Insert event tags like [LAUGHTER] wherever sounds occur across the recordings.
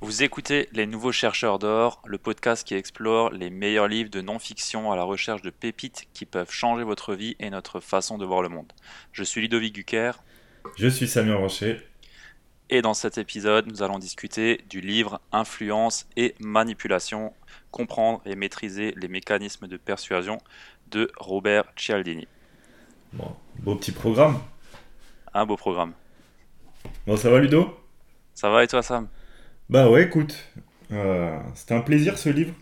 Vous écoutez Les Nouveaux Chercheurs d'Or, le podcast qui explore les meilleurs livres de non-fiction à la recherche de pépites qui peuvent changer votre vie et notre façon de voir le monde. Je suis Ludovic Gucker. Je suis Samuel Rocher. Et dans cet épisode, nous allons discuter du livre Influence et manipulation, comprendre et maîtriser les mécanismes de persuasion de Robert Cialdini. Bon, beau petit programme. Un beau programme. Bon, ça va Ludo? Ça va et toi Sam? Bah ouais, écoute, euh, c'était un plaisir ce livre.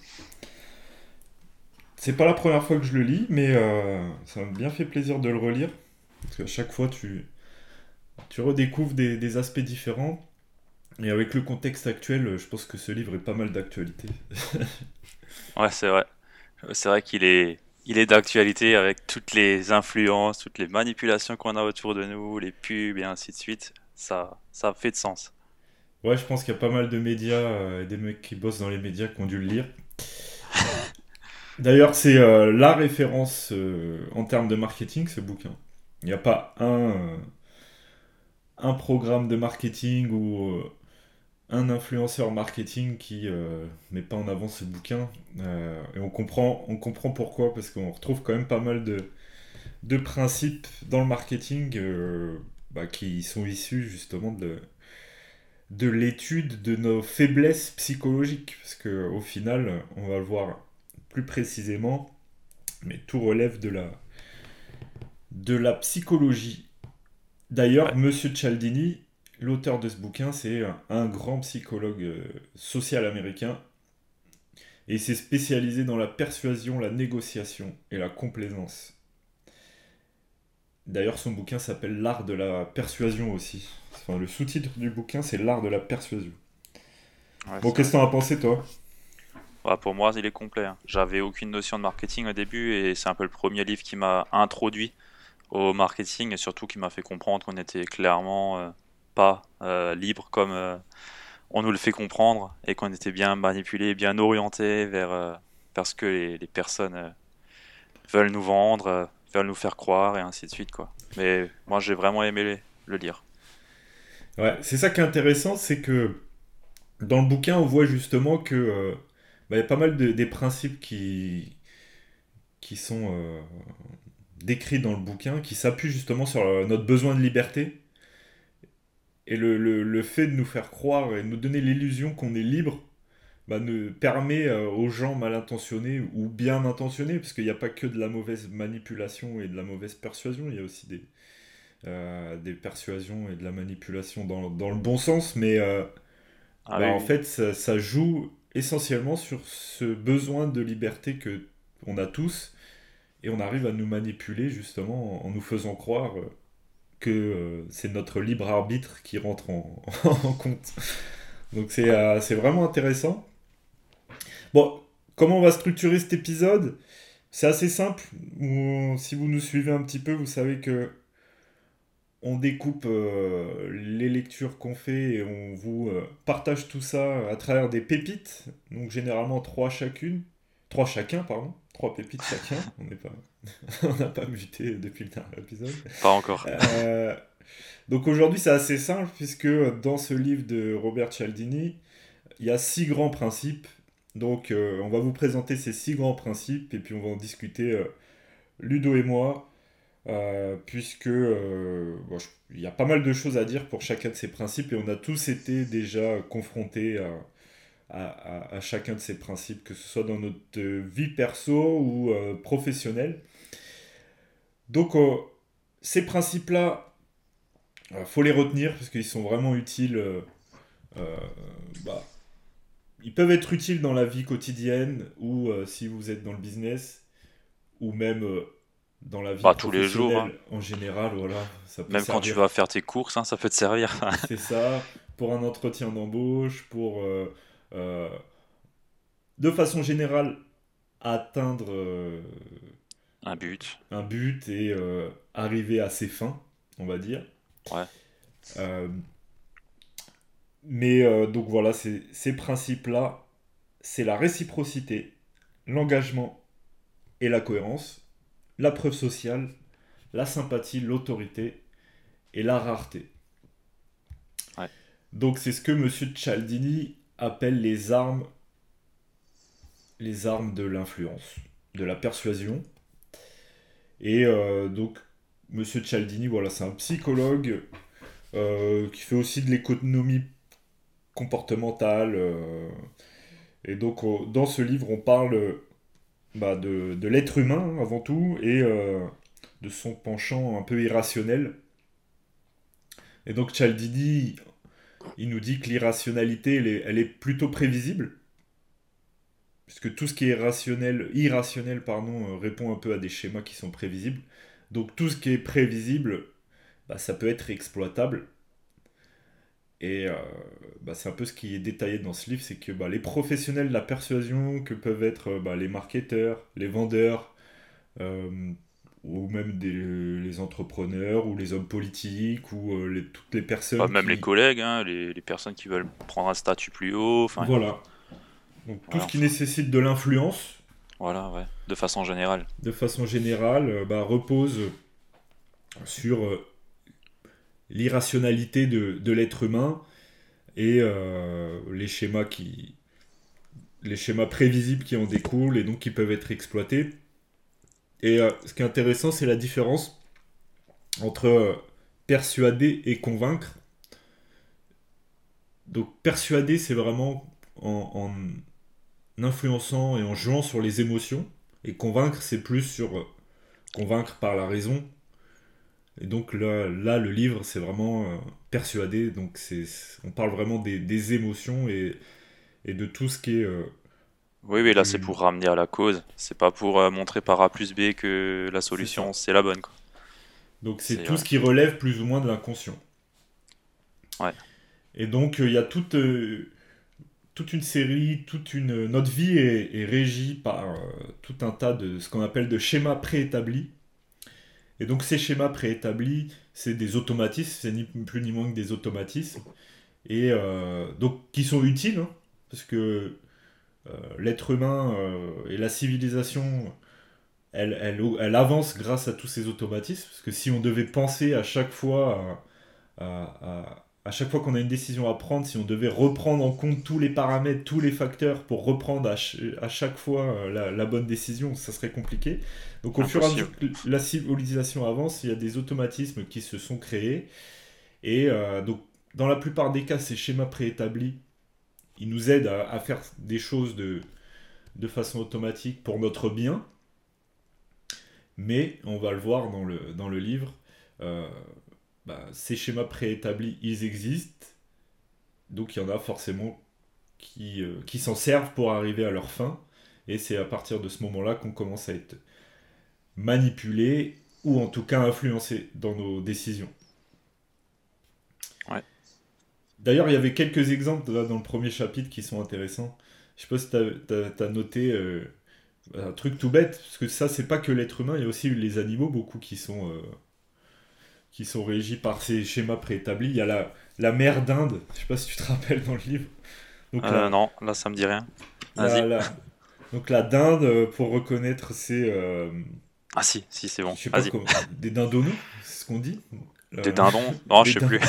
C'est pas la première fois que je le lis, mais euh, ça m'a bien fait plaisir de le relire. Parce qu'à chaque fois, tu, tu redécouvres des, aspects différents. Et avec le contexte actuel, je pense que ce livre est pas mal d'actualité. [LAUGHS] ouais, c'est vrai. C'est vrai qu'il est, il est d'actualité avec toutes les influences, toutes les manipulations qu'on a autour de nous, les pubs et ainsi de suite. Ça, ça fait de sens. Ouais, je pense qu'il y a pas mal de médias, euh, des mecs qui bossent dans les médias qui ont dû le lire. [LAUGHS] D'ailleurs, c'est euh, la référence euh, en termes de marketing, ce bouquin. Il n'y a pas un, un programme de marketing ou un influenceur marketing qui met pas en avant ce bouquin. et on comprend, on comprend pourquoi, parce qu'on retrouve quand même pas mal de, de principes dans le marketing bah, qui sont issus justement de, de l'étude de nos faiblesses psychologiques, parce que au final, on va le voir plus précisément, mais tout relève de la, de la psychologie. D'ailleurs, Monsieur Cialdini, l'auteur de ce bouquin, c'est un, grand psychologue euh, social américain, et il s'est spécialisé dans la persuasion, la négociation et la complaisance. D'ailleurs, son bouquin s'appelle L'art de la persuasion aussi. Enfin, le sous-titre du bouquin, c'est L'art de la persuasion. bon, qu'est-ce que t'en as pensé, toi? Pour moi, il est complet. Hein. J'avais aucune notion de marketing au début et c'est un peu le premier livre qui m'a introduit au marketing et surtout qui m'a fait comprendre qu'on n'était clairement euh, pas euh, libre comme euh, on nous le fait comprendre et qu'on était bien manipulé, bien orienté vers, ce que les, les personnes veulent nous vendre faire nous faire croire et ainsi de suite quoi. Mais moi j'ai vraiment aimé le lire. C'est ça qui est intéressant, c'est que dans le bouquin on voit justement que euh, bah, y a pas mal de, des principes qui sont euh, décrits dans le bouquin, qui s'appuient justement sur euh, notre besoin de liberté. Et le, fait de nous faire croire et de nous donner l'illusion qu'on est libre bah, ne permet aux gens mal intentionnés ou bien intentionnés, parce qu'il n'y a pas que de la mauvaise manipulation et de la mauvaise persuasion, il y a aussi des, euh, des persuasions et de la manipulation dans, dans le bon sens, mais euh, ah bah, en fait ça, joue essentiellement sur ce besoin de liberté que on a tous, et on arrive à nous manipuler justement en, nous faisant croire que c'est notre libre arbitre qui rentre en, [LAUGHS] en compte. Donc c'est vraiment intéressant. Bon, comment on va structurer cet épisode? C'est assez simple. Si vous nous suivez un petit peu, vous savez que on découpe euh, les lectures qu'on fait et on vous euh, partage tout ça à travers des pépites. Donc généralement trois chacune, trois chacun pardon, trois pépites chacun. [LAUGHS] on n'est pas, [LAUGHS] on n'a pas muté depuis le dernier épisode. Pas encore. Euh, donc aujourd'hui c'est assez simple puisque dans ce livre de Robert Cialdini, il y a six grands principes donc, on va vous présenter ces six grands principes et puis on va en discuter, Ludo et moi, euh, puisque il y a pas mal de choses à dire pour chacun de ces principes et on a tous été déjà confrontés à, chacun de ces principes, que ce soit dans notre vie perso ou professionnelle. Donc, ces principes-là, il faut les retenir parce qu'ils sont vraiment utiles. Bah, ils peuvent être utiles dans la vie quotidienne ou euh, si vous êtes dans le business ou même euh, dans la vie bah, tous les jours hein. en général voilà même quand tu vas faire tes courses hein, ça peut te servir. [LAUGHS] C'est ça pour un entretien d'embauche pour euh, de façon générale atteindre un but. un but et arriver à ses fins on va dire. Ouais. Mais euh, donc voilà, ces principes-là, c'est la réciprocité, l'engagement et la cohérence, la preuve sociale, la sympathie, l'autorité et la rareté. Donc c'est ce que M. Cialdini appelle les armes les armes de l'influence, de la persuasion. Et euh, donc, Monsieur Cialdini, voilà, c'est un psychologue euh, qui fait aussi de l'économie comportementale. Euh, et donc, dans ce livre, on parle bah, de, l'être humain avant tout et de son penchant un peu irrationnel. Et donc, Cialdini, il nous dit que l'irrationalité, elle est, plutôt prévisible puisque tout ce qui est rationnel, irrationnel pardon, répond un peu à des schémas qui sont prévisibles. Donc tout ce qui est prévisible, bah, ça peut être exploitable. Et euh, bah, c'est un peu ce qui est détaillé dans ce livre, c'est que bah, les professionnels de la persuasion, que peuvent être bah, les marketeurs, les vendeurs, euh, ou même des, les entrepreneurs, ou les hommes politiques, ou euh, les, toutes les personnes... même les collègues, hein, les, les, personnes qui veulent prendre un statut plus haut. Voilà. Donc tout ce qui nécessite de l'influence. Voilà, ouais. De façon générale. De façon générale, bah, repose sur l'irrationalité de, de l'être humain et euh, les schémas qui les schémas prévisibles qui en découlent et donc qui peuvent être exploités. Et euh, ce qui est intéressant, c'est la différence entre euh, persuader et convaincre. Donc persuader, c'est vraiment en, en, influençant et en jouant sur les émotions. Et convaincre, c'est plus sur convaincre par la raison et donc là, là le livre, c'est vraiment euh, persuadé. Donc c'est, on parle vraiment des, des émotions et, et, de tout ce qui est. Euh, oui, oui, là c'est pour ramener à la cause. C'est pas pour euh, montrer par A plus B que la solution c'est, la bonne. Quoi. Donc c'est, tout ce qui relève plus ou moins de l'inconscient. Ouais. Et donc il y a toute, toute une série, toute une. Notre vie est, est régie par tout un tas de ce qu'on appelle de schémas préétablis et donc ces schémas préétablis, c'est des automatismes, c'est ni plus ni moins que des automatismes, et euh, donc qui sont utiles, hein, parce que euh, l'être humain euh, et la civilisation, elle, elle, avance grâce à tous ces automatismes, parce que si on devait penser à chaque fois à à chaque fois qu'on a une décision à prendre, si on devait reprendre en compte tous les paramètres, tous les facteurs pour reprendre à, chaque fois euh, la, bonne décision, ça serait compliqué. Donc au fur et à mesure que la civilisation avance, il y a des automatismes qui se sont créés. Et euh, donc dans la plupart des cas, ces schémas préétablis, ils nous aident à, faire des choses de, de façon automatique pour notre bien. Mais on va le voir dans le, dans le livre. Euh, bah, ces schémas préétablis, ils existent. Donc il y en a forcément qui, euh, qui s'en servent pour arriver à leur fin. Et c'est à partir de ce moment-là qu'on commence à être manipulé ou en tout cas influencé dans nos décisions. Ouais. D'ailleurs, il y avait quelques exemples dans le premier chapitre qui sont intéressants. Je sais pas si tu as, noté euh, un truc tout bête, parce que ça, c'est pas que l'être humain, il y a aussi les animaux, beaucoup qui sont euh, qui sont régis par ces schémas préétablis. Il y a la, la mer d'Inde, je sais pas si tu te rappelles dans le livre. Donc, euh, non, là ça me dit rien. Donc la dinde, euh, pour reconnaître, c'est... Euh, ah si, si c'est bon. Je sais pas Des dindonous, c'est ce qu'on dit Des dindons? Non, [LAUGHS] je sais plus.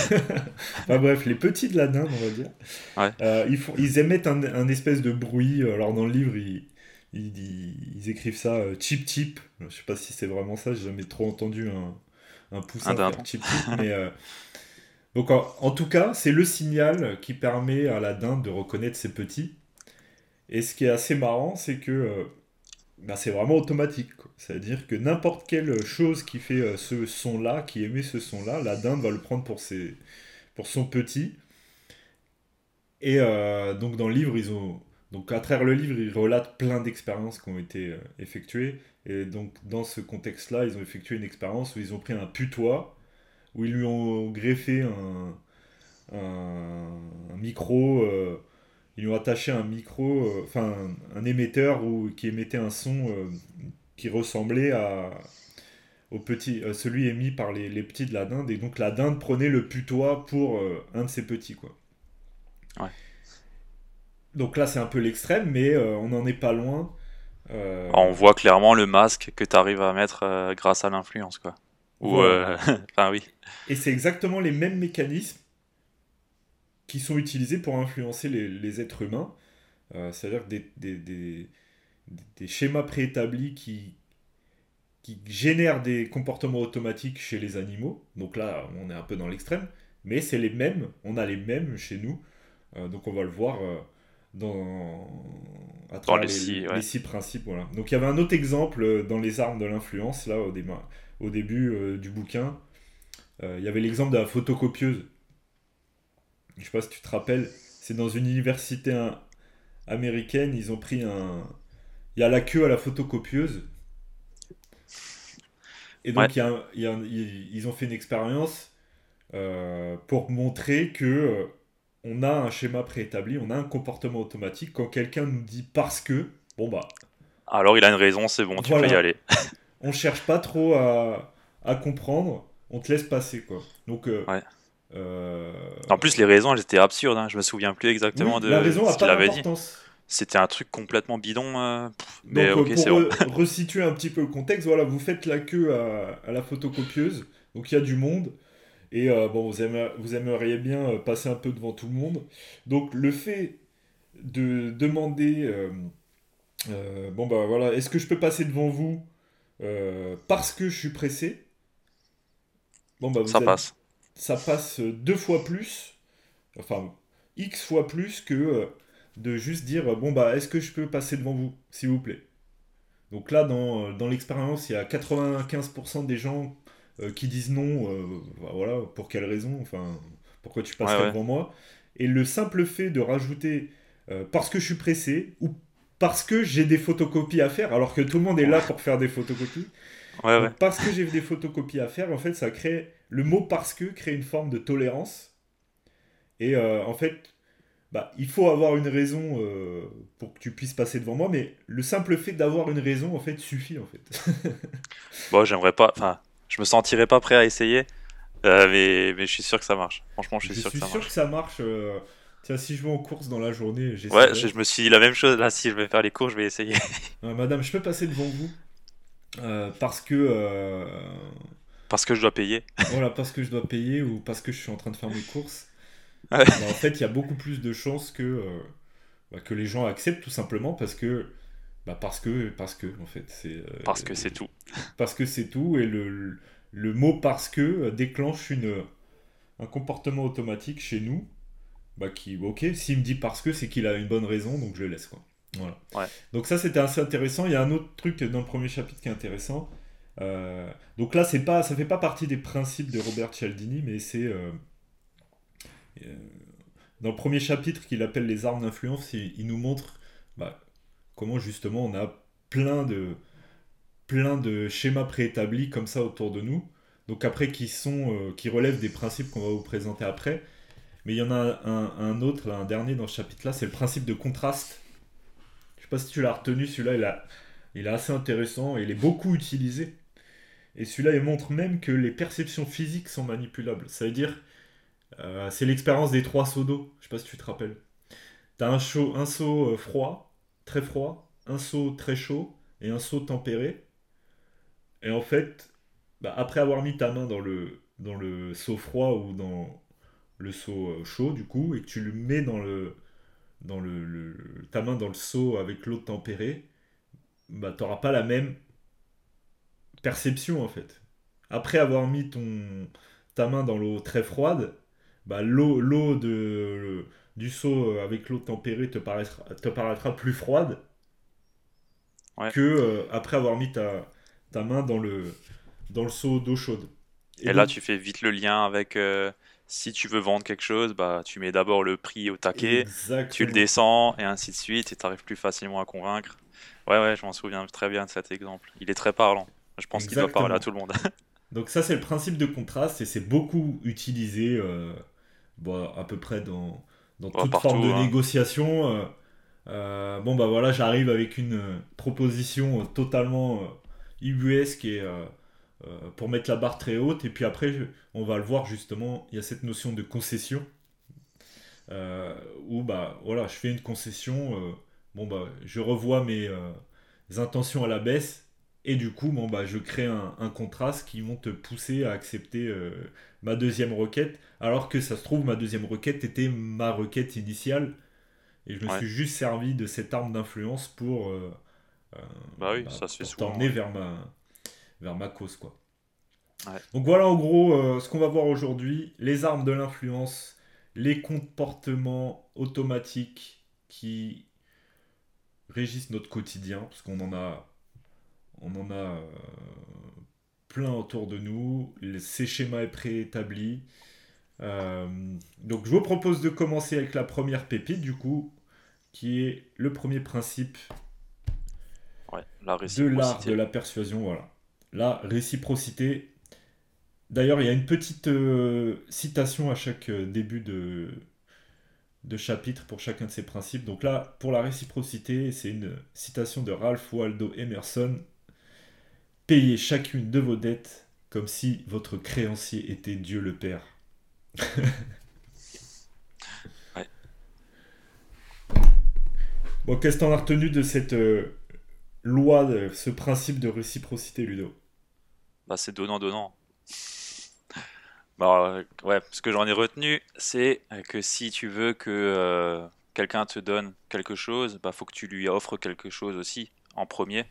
[LAUGHS] bref, les petits de la dinde, on va dire. Ouais. ils, font, ils émettent un, un, espèce de bruit. Alors dans le livre, ils, ils, ils écrivent ça chip chip. Je sais pas si c'est vraiment ça, j'ai jamais trop entendu un, un poussin mais, euh, Donc en, tout cas, c'est le signal qui permet à la dinde de reconnaître ses petits. Et ce qui est assez marrant, c'est que euh, bah, c'est vraiment automatique. C'est-à-dire que n'importe quelle chose qui fait euh, ce son-là, qui émet ce son-là, la dinde va le prendre pour, ses, pour son petit. Et donc dans le livre, ils ont... Donc à travers le livre, ils relatent plein d'expériences qui ont été effectuées. Et donc, dans ce contexte-là, ils ont effectué une expérience où ils ont pris un putois, où ils lui ont greffé un, micro, euh, ils lui ont attaché un micro, euh, enfin, un, émetteur qui émettait un son euh, qui ressemblait à, au petit, celui émis par les, les, petits de la dinde. Et donc, la dinde prenait le putois pour un de ses petits, quoi. Ouais. Donc là, c'est un peu l'extrême, mais on n'en est pas loin. Euh, on voit clairement le masque que tu arrives à mettre euh, grâce à l'influence, quoi. Ou, euh, [LAUGHS] enfin oui. Et c'est exactement les mêmes mécanismes qui sont utilisés pour influencer les, êtres humains. C'est-à-dire des, des, des, des, schémas préétablis qui, qui génèrent des comportements automatiques chez les animaux. Donc là, on est un peu dans l'extrême. Mais c'est les mêmes, on a les mêmes chez nous. donc on va le voir dans, à les, six, principes. Voilà. Donc il y avait un autre exemple dans les armes de l'influence, là, au, au début du bouquin. il y avait l'exemple de la photocopieuse. Je sais pas si tu te rappelles, c'est dans une université américaine, ils ont pris un. Il y a la queue à la photocopieuse. Et donc, ils ont fait une expérience euh, pour montrer que euh, on a un schéma préétabli, on a un comportement automatique. Quand quelqu'un nous dit parce que, bon bah. Alors il a une raison, c'est bon, tu peux y aller. [LAUGHS] on cherche pas trop à, à, comprendre, on te laisse passer quoi. Donc. Euh, en plus, les raisons, elles étaient absurdes. Hein. Je me souviens plus exactement de ce qu'il avait dit. C'était un truc complètement bidon. Mais donc, ok, pour [LAUGHS] resituer un petit peu le contexte, voilà, vous faites la queue à, à la photocopieuse. Donc il y a du monde. Et euh, bon, vous, vous, aimeriez bien euh, passer un peu devant tout le monde. Donc le fait de demander, euh, bon bah voilà, est-ce que je peux passer devant vous parce que je suis pressé? Bon bah ça passe. Ça passe deux fois plus, enfin x fois plus que de juste dire bon bah est-ce que je peux passer devant vous, s'il vous plaît? Donc là, dans, dans l'expérience, il y a 95% des gens qui disent non, euh, bah, voilà, pour quelle raison, enfin, pourquoi tu passes devant moi. Et le simple fait de rajouter euh, parce que je suis pressé ou parce que j'ai des photocopies à faire, alors que tout le monde est là pour faire des photocopies. parce que j'ai des photocopies à faire, en fait, ça crée. Le mot parce que crée une forme de tolérance. Et en fait, bah, il faut avoir une raison pour que tu puisses passer devant moi, mais le simple fait d'avoir une raison, en fait, suffit, en fait. [LAUGHS] bon, j'aimerais pas. Enfin, je me sentirais pas prêt à essayer, euh, mais, mais je suis sûr que ça marche. Franchement, je suis sûr que ça marche. Je suis sûr que ça marche. Euh, tiens, si je vais en course dans la journée, Ouais, je, me suis dit la même chose. Là, si je vais faire les cours, je vais essayer. [LAUGHS] madame, je peux passer devant vous euh, parce que. Parce que je dois payer. [LAUGHS] voilà, parce que je dois payer ou parce que je suis en train de faire mes courses. Bah, en fait, il y a beaucoup plus de chances que, bah, que les gens acceptent tout simplement parce que bah parce que, parce que, en fait. c'est euh, parce que c'est tout. [LAUGHS] Parce que c'est tout, et le, le mot parce que déclenche une, un comportement automatique chez nous. Bah qui, ok, s'il me dit parce que, c'est qu'il a une bonne raison, donc je le laisse, quoi. Voilà. Ouais. Donc ça, c'était assez intéressant. Il y a un autre truc dans le premier chapitre qui est intéressant. Euh, donc là, c'est pas, ça fait pas partie des principes de Robert Cialdini, mais c'est euh, dans le premier chapitre qu'il appelle les armes d'influence, il, il, nous montre bah, comment justement on a plein de, plein de schémas préétablis comme ça autour de nous. Donc après qui sont euh, qui relèvent des principes qu'on va vous présenter après. Mais il y en a un, autre, un dernier dans ce chapitre-là, c'est le principe de contraste. Je sais pas si tu l'as retenu, celui-là il, il est assez intéressant il est beaucoup utilisé. Et celui-là il montre même que les perceptions physiques sont manipulables. Ça veut dire, euh, c'est l'expérience des trois seaux d'eau. Je sais pas si tu te rappelles. Tu as un, chaud, un seau euh, froid, très froid, un seau très chaud et un seau tempéré. Et en fait, bah, après avoir mis ta main dans le, dans le seau froid ou dans le seau euh, chaud, du coup, et que tu le mets dans le, dans le, ta main dans le seau avec l'eau tempérée, bah, tu n'auras pas la même perception en fait. Après avoir mis ton, ta main dans l'eau très froide, bah, l'eau de du seau euh, avec l'eau tempérée te paraîtra, te paraîtra plus froide que euh, après avoir mis ta, ta main dans le, dans le seau d'eau chaude. Et, là, tu fais vite le lien avec euh, si tu veux vendre quelque chose, bah, tu mets d'abord le prix au taquet, tu le descends et ainsi de suite, et tu arrives plus facilement à convaincre. Ouais, ouais, je m'en souviens très bien de cet exemple. Il est très parlant. Je pense qu'il doit parler à tout le monde. [LAUGHS] Donc ça, c'est le principe de contraste et c'est beaucoup utilisé bon, à peu près dans, dans toute forme de hein. négociation. Euh, euh, bon, bah voilà, j'arrive avec une euh, proposition totalement ubuesque et pour mettre la barre très haute. Et puis après, on va le voir justement, il y a cette notion de concession. où bah voilà, je fais une concession, bon bah je revois mes intentions à la baisse, Et du coup, bon, bah, je crée un, contraste qui vont te pousser à accepter euh, ma deuxième requête, alors que ça se trouve, ma deuxième requête était ma requête initiale. Et je me suis juste servi de cette arme d'influence pour, euh, euh, bah oui, bah, ça t'emmener vers, ma, vers ma cause. Quoi. Donc voilà en gros ce qu'on va voir aujourd'hui, les armes de l'influence, les comportements automatiques qui régissent notre quotidien, parce qu'on en a on en a euh, plein autour de nous. Ces schémas est préétablis. Euh, donc je vous propose de commencer avec la première pépite, du coup, qui est le premier principe la de l'art de la persuasion. Voilà. La réciprocité. D'ailleurs, il y a une petite euh, citation à chaque début de, de chapitre pour chacun de ces principes. Donc là, pour la réciprocité, c'est une citation de Ralph Waldo Emerson Payez chacune de vos dettes comme si votre créancier était Dieu le Père. [LAUGHS] Bon, qu'est-ce que t'en as retenu de cette euh, loi, de ce principe de réciprocité, Ludo? Bah, c'est donnant-donnant. [LAUGHS] Bah, ouais, ce que j'en ai retenu, c'est que si tu veux que euh, quelqu'un te donne quelque chose, bah, faut que tu lui offres quelque chose aussi, en premier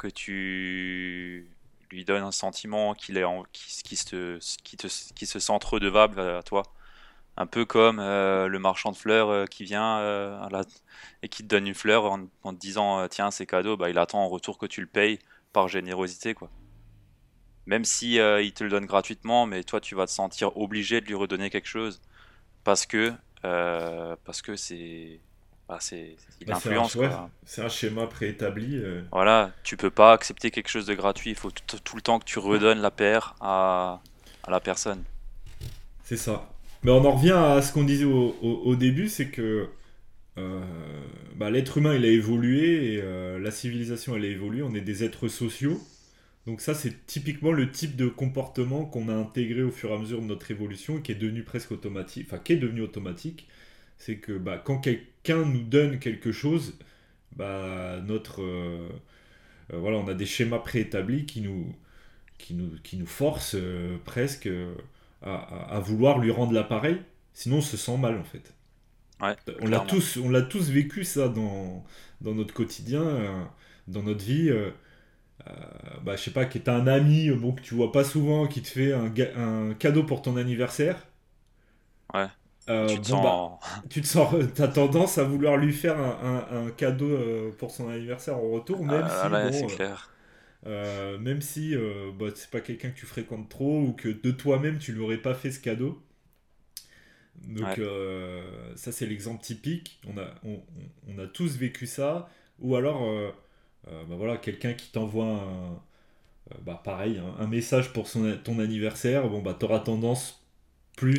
que tu lui donnes un sentiment qu'il est en, qui, qui, se, qui, te, qui se sent redevable à toi. Un peu comme euh, le marchand de fleurs euh, qui vient euh, et qui te donne une fleur en, te disant tiens c'est cadeau, bah, il attend en retour que tu le payes par générosité quoi. Même si il te le donne gratuitement, mais toi tu vas te sentir obligé de lui redonner quelque chose parce que parce que c'est bah, c'est bah, C'est un, schéma préétabli. Euh. Voilà, tu peux pas accepter quelque chose de gratuit. Il faut tout, le temps que tu redonnes la paire à, la personne. C'est ça. Mais on en revient à ce qu'on disait au, début, c'est que euh, bah, l'être humain il a évolué et euh, la civilisation elle a évolué. On est des êtres sociaux. Donc ça c'est typiquement le type de comportement qu'on a intégré au fur et à mesure de notre évolution et qui est devenu presque automatique, enfin qui est devenu automatique c'est que bah, quand quelqu'un nous donne quelque chose, bah, notre, euh, euh, voilà, on a des schémas préétablis qui nous, qui nous, qui nous forcent euh, presque à, vouloir lui rendre l'appareil, sinon on se sent mal en fait. on l'a tous, on l'a tous vécu ça dans, dans notre quotidien, dans notre vie. bah, je sais pas, qui est un ami bon, que tu vois pas souvent, qui te fait un, un cadeau pour ton anniversaire. Ouais. Euh, tu te sens... Bah, [LAUGHS] tu te sens, [LAUGHS] tendance à vouloir lui faire un, cadeau euh, pour son anniversaire en retour, même ah, si, euh, même si bah, c'est pas quelqu'un que tu fréquentes trop ou que de toi-même tu lui aurais pas fait ce cadeau. Donc ça c'est l'exemple typique. On a, on, a tous vécu ça. Ou alors, bah, voilà, quelqu'un qui t'envoie un, bah, pareil, un, message pour son, ton anniversaire. Bon bah t'auras tendance plus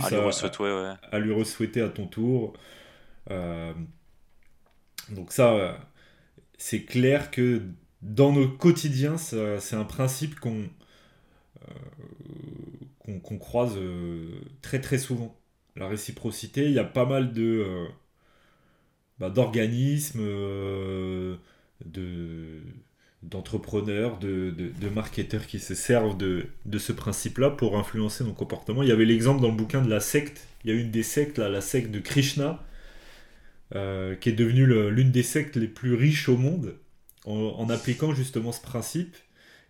à, lui re-souhaiter à ton tour. Euh, donc ça, euh, c'est clair que dans nos quotidiens, c'est un principe qu'on euh, qu'on croise très très souvent. La réciprocité, il y a pas mal de bah, d'organismes, de d'entrepreneurs, de, de, marketeurs qui se servent de, de ce principe-là pour influencer nos comportements. Il y avait l'exemple dans le bouquin de la secte. Il y a une des sectes, là, la secte de Krishna, euh, qui est devenue l'une des sectes les plus riches au monde en, appliquant justement ce principe.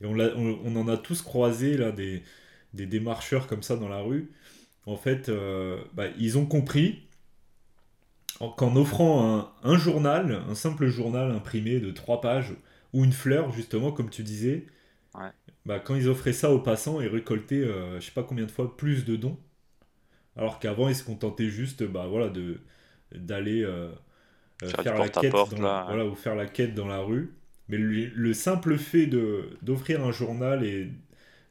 Et on, on, en a tous croisé là, des, des démarcheurs comme ça dans la rue. En fait, euh, bah, ils ont compris qu'en offrant un, un, journal, un simple journal imprimé de trois pages, ou une fleur, justement, comme tu disais. Bah, quand ils offraient ça aux passants, ils récoltaient, euh, je sais pas combien de fois, plus de dons. Alors qu'avant, ils se contentaient juste bah, voilà, de, d'aller euh, euh, faire, la quête dans, voilà, ou faire la quête dans la rue. Mais le, simple fait de, d'offrir un journal et,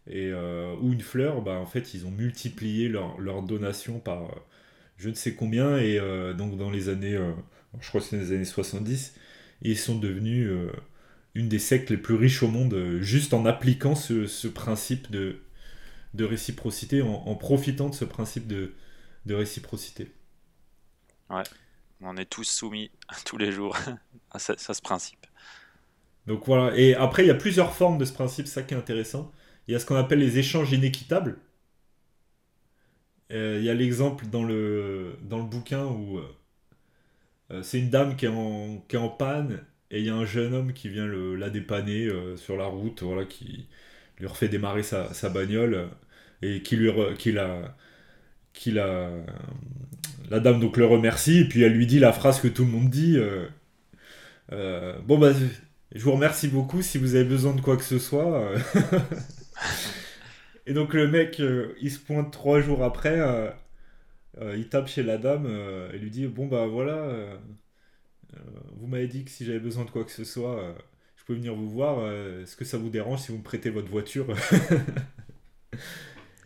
et, ou une fleur, bah, en fait, ils ont multiplié leur, leur donation par je ne sais combien. Et donc, dans les années, je crois que c'est les années 70, ils sont devenus une des sectes les plus riches au monde, euh, juste en appliquant ce, principe de, de réciprocité, en, profitant de ce principe de, de réciprocité. Ouais, on est tous soumis tous les jours [LAUGHS] à ce, principe. Donc voilà. Et après, il y a plusieurs formes de ce principe, ça qui est intéressant. Il y a ce qu'on appelle les échanges inéquitables. Euh, il y a l'exemple dans le, dans le bouquin où euh, c'est une dame qui est, en, qui est en panne et il y a un jeune homme qui vient le, la dépanner sur la route, voilà, qui lui refait démarrer sa, sa bagnole et qui lui qui la, qui la, la dame donc le remercie et puis elle lui dit la phrase que tout le monde dit. bon bah je vous remercie beaucoup si vous avez besoin de quoi que ce soit. [LAUGHS] Et donc le mec, euh, il se pointe trois jours après, euh, euh, il tape chez la dame et lui dit Bon bah voilà, vous m'avez dit que si j'avais besoin de quoi que ce soit, je peux venir vous voir. Est-ce que ça vous dérange si vous me prêtez votre voiture? [LAUGHS]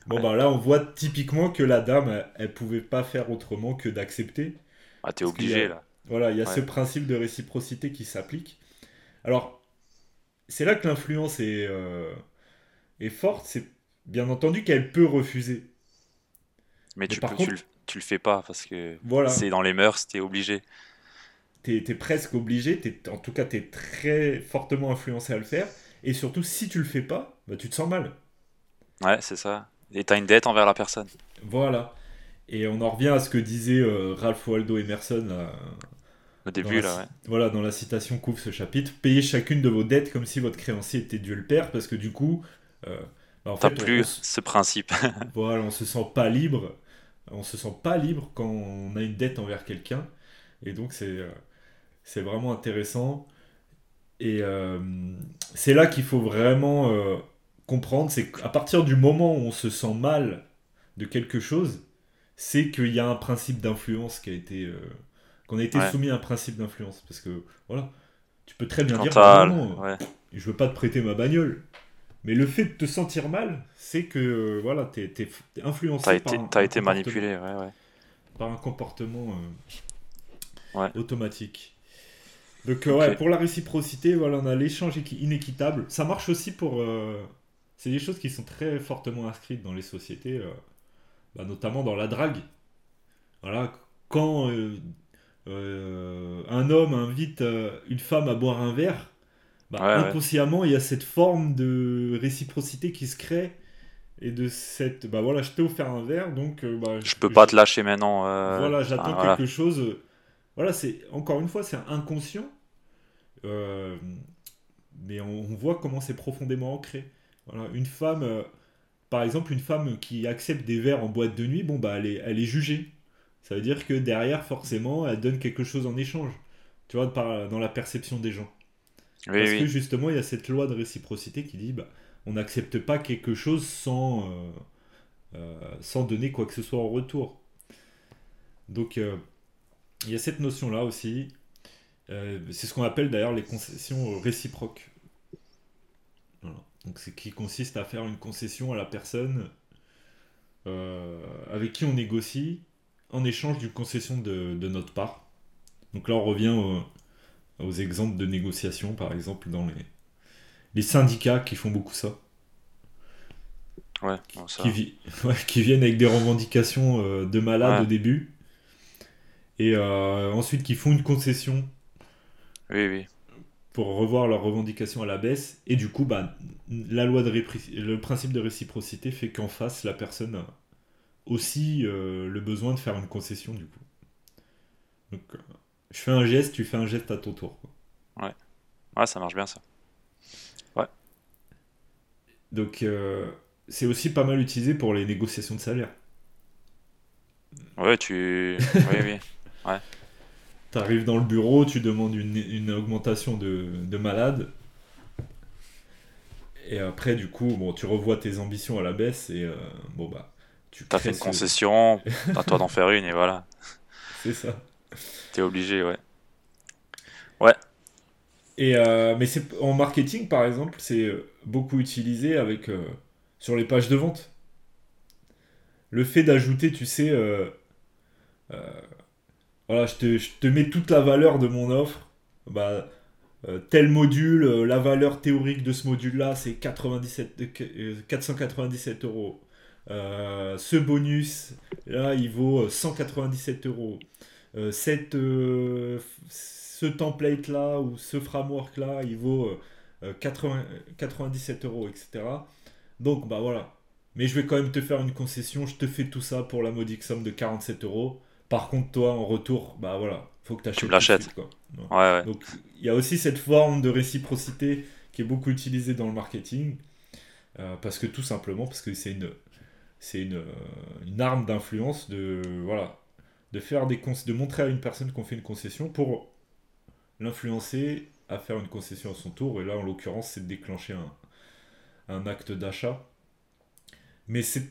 Bon bah là on voit typiquement que la dame, elle, pouvait pas faire autrement que d'accepter. Ah t'es obligé là. Voilà, il y a ce principe de réciprocité qui s'applique. Alors, c'est là que l'influence est, est forte, c'est bien entendu qu'elle peut refuser. Mais, tu, tu, le, fais pas parce que voilà. c'est dans les mœurs, t'es obligé. T'es es presque obligé, es, en tout cas t'es très fortement influencé à le faire. Et surtout, si tu le fais pas, bah, tu te sens mal. Ouais, c'est ça. Et t'as une dette envers la personne. Voilà. Et on en revient à ce que disait euh, Ralph Waldo Emerson. Au début, là, ouais. Voilà, dans la citation qu'ouvre ce chapitre. Payez chacune de vos dettes comme si votre créancier était Dieu le Père, parce que du coup, euh, bah, T'as plus ce principe. [LAUGHS] voilà, on se sent pas libre. On se sent pas libre quand on a une dette envers quelqu'un. Et donc c'est euh, c'est vraiment intéressant. Et euh, c'est là qu'il faut vraiment euh, comprendre, c'est qu'à partir du moment où on se sent mal de quelque chose, c'est qu'il y a un principe d'influence qui a été qu'on a été soumis à un principe d'influence. Parce que voilà, tu peux très bien dire, non, je veux pas te prêter ma bagnole. Mais le fait de te sentir mal, c'est que voilà, t'es es, influencé as par. Été, as été manipulé, ouais, ouais. Par un comportement euh, automatique. Donc, euh, ouais, pour la réciprocité, voilà, on a l'échange inéquitable. Ça marche aussi pour. Euh, c'est des choses qui sont très fortement inscrites dans les sociétés, bah, notamment dans la drague. Voilà, quand un homme invite une femme à boire un verre, bah, inconsciemment, il y a cette forme de réciprocité qui se crée et de cette bah voilà je t'ai offert un verre donc euh, bah, je, peux pas te lâcher maintenant euh, voilà j'attends quelque chose voilà c'est encore une fois c'est inconscient euh, mais on, voit comment c'est profondément ancré. Voilà une femme par exemple une femme qui accepte des verres en boîte de nuit bon bah elle est, elle est jugée. Ça veut dire que derrière forcément elle donne quelque chose en échange tu vois dans la perception des gens. Parce que justement, il y a cette loi de réciprocité qui dit bah, on n'accepte pas quelque chose sans, euh, euh, sans donner quoi que ce soit en retour. Donc, euh, il y a cette notion-là aussi. c'est ce qu'on appelle d'ailleurs les concessions réciproques. Donc, c'est qui consiste à faire une concession à la personne avec qui on négocie en échange d'une concession de, de, notre part. Donc là, on revient au, aux exemples de négociation, par exemple, dans les, les syndicats qui font beaucoup ça. Ouais, Qui, [LAUGHS] qui, viennent avec des revendications euh, de malades au début. Et euh, ensuite qui font une concession. Oui, oui. Pour revoir leurs revendications à la baisse. Et du coup, bah, la loi de le principe de réciprocité fait qu'en face, la personne a aussi euh, le besoin de faire une concession, du coup. Donc, je fais un geste, tu fais un geste à ton tour. Ouais. Ouais, ça marche bien ça. Ouais. Donc, euh, c'est aussi pas mal utilisé pour les négociations de salaire. Ouais, tu. oui, oui. [LAUGHS] Ouais. T'arrives dans le bureau, tu demandes une, augmentation de, de, malade. Et après, du coup, bon, tu revois tes ambitions à la baisse et euh, bon, bah. Tu T'as fait une concession, à toi d'en faire une et voilà. [LAUGHS] C'est ça. T'es obligé, ouais. Ouais. Et euh, mais c'est en marketing, par exemple, c'est beaucoup utilisé avec euh, sur les pages de vente. Le fait d'ajouter, tu sais, euh, voilà, je te, mets toute la valeur de mon offre. Bah, tel module, la valeur théorique de ce module-là, c'est 497 euros. ce bonus, là, il vaut 197 euros. Euh, cette, euh, ce template-là ou ce framework-là, il vaut 80, 97 euros, etc. Donc, bah voilà. Mais je vais quand même te faire une concession, je te fais tout ça pour la modique somme de 47 euros. Par contre, toi, en retour, bah voilà, faut que tu achètes. Tu me l'achètes. Ouais, Donc, il y a aussi cette forme de réciprocité qui est beaucoup utilisée dans le marketing. Euh, parce que tout simplement, parce que c'est une, c'est une, euh, une arme d'influence de, voilà, de, faire des de montrer à une personne qu'on fait une concession pour l'influencer à faire une concession à son tour. Et là, en l'occurrence, c'est de déclencher un, un acte d'achat. Mais c'est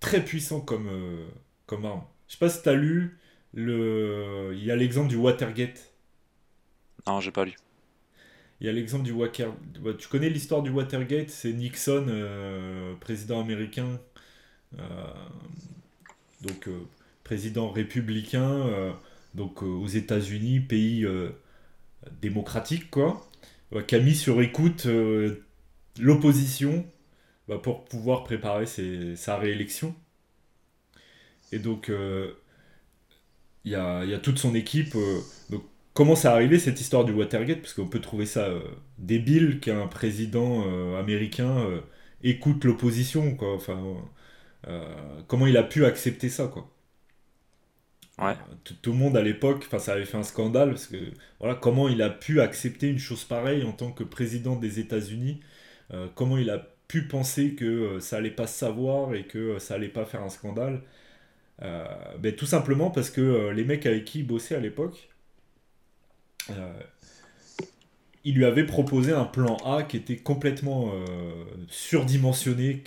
très puissant comme, euh, comme arme. Je sais pas si tu as lu, le... il y a l'exemple du Watergate. Non, j'ai pas lu. Il y a l'exemple du Watergate. Bah, tu connais l'histoire du Watergate? C'est Nixon, euh, président américain, euh, donc président républicain, donc aux États-Unis, pays démocratique, quoi, qui a mis sur écoute l'opposition bah, pour pouvoir préparer sa réélection. Et donc, euh, il y, a, toute son équipe. Euh, donc, comment ça arrivé cette histoire du Watergate? Parce qu'on peut trouver ça euh, débile qu'un président américain écoute l'opposition. Quoi. Enfin, comment il a pu accepter ça quoi? Tout, le monde à l'époque, enfin ça avait fait un scandale parce que voilà comment il a pu accepter une chose pareille en tant que président des États-Unis? Comment il a pu penser que ça allait pas se savoir et que ça allait pas faire un scandale? Ben, Tout simplement parce que les mecs avec qui il bossait à l'époque, il lui avait proposé un plan A qui était complètement surdimensionné.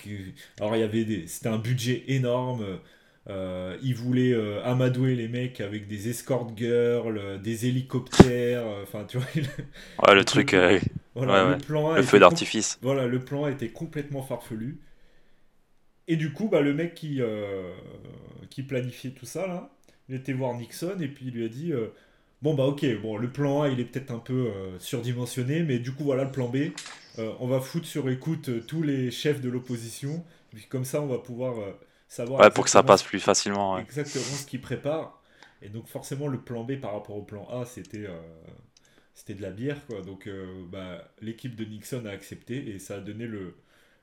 Alors il y avait des... c'était un budget énorme. Euh, il voulait euh, amadouer les mecs avec des escort girls, euh, des hélicoptères, enfin tu vois. [LAUGHS] ouais, le truc. Voilà, le, plan le feu d'artifice. Voilà, le plan A était complètement farfelu. Et du coup, bah, le mec qui, qui planifiait tout ça, là, il était voir Nixon et puis il lui a dit Bon, bah ok, bon, le plan A il est peut-être un peu surdimensionné, mais du coup, voilà le plan B. on va foutre sur écoute tous les chefs de l'opposition. Et puis comme ça, on va pouvoir savoir. pour que ça passe plus facilement. Exactement ce qu'il prépare. Et donc, forcément, le plan B par rapport au plan A, c'était. Euh, c'était de la bière, quoi. Donc, euh, bah, l'équipe de Nixon a accepté et ça a donné le,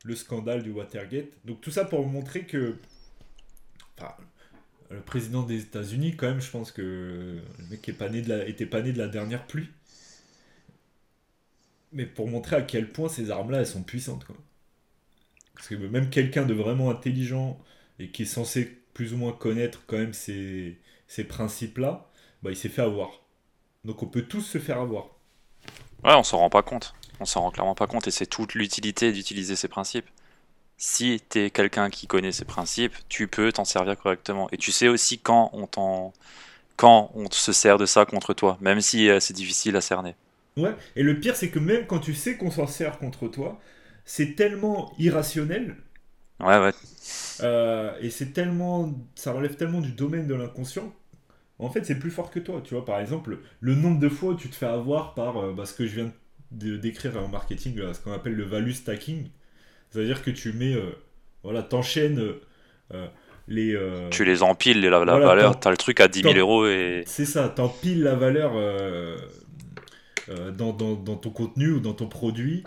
le scandale du Watergate. Donc, tout ça pour montrer que. Enfin, le président des États-Unis, quand même, je pense que le mec est pas né de la, était pas né de la dernière pluie. Mais pour montrer à quel point ces armes-là, elles sont puissantes, quoi. Parce que même quelqu'un de vraiment intelligent et qui est censé plus ou moins connaître quand même ces, ces principes-là, bah, il s'est fait avoir. Donc on peut tous se faire avoir. Ouais, on s'en rend pas compte. On s'en rend clairement pas compte et c'est toute l'utilité d'utiliser ces principes. Si tu es quelqu'un qui connaît ces principes, tu peux t'en servir correctement. Et tu sais aussi quand on, t'en... quand on se sert de ça contre toi, même si euh, c'est difficile à cerner. Ouais, et le pire c'est que même quand tu sais qu'on s'en sert contre toi, c'est tellement irrationnel Ouais, ouais. Euh, et c'est tellement. Ça relève tellement du domaine de l'inconscient. En fait, c'est plus fort que toi. Tu vois, par exemple, le nombre de fois où tu te fais avoir par euh, bah, ce que je viens de décrire en marketing, ce qu'on appelle le value stacking. C'est-à-dire que tu mets. Euh, voilà, t'enchaînes. les, tu les empiles, la, la valeur, t'as le truc à 10 000 euros et. C'est ça, t'empiles la valeur dans, dans, dans, ton contenu ou dans ton produit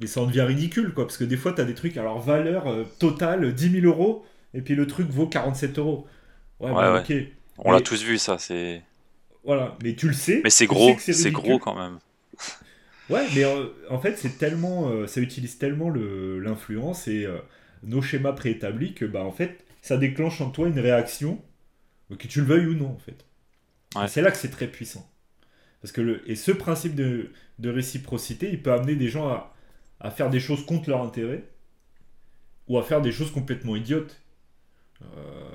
mais ça en devient ridicule, quoi, parce que des fois, tu as des trucs, alors valeur euh, totale 10 000 euros, et puis le truc vaut 47 euros. Ouais, bah, ok. On l'a tous vu, ça, c'est. Voilà, mais tu le sais. Mais c'est gros, c'est gros quand même. Ouais, mais euh, en fait, c'est tellement, euh, ça utilise tellement l'influence et nos schémas préétablis que, bah, en fait, ça déclenche en toi une réaction, que tu le veuilles ou non, en fait. C'est là que c'est très puissant. Parce que le, et ce principe de, de réciprocité, il peut amener des gens à, à faire des choses contre leur intérêt ou à faire des choses complètement idiotes. Euh,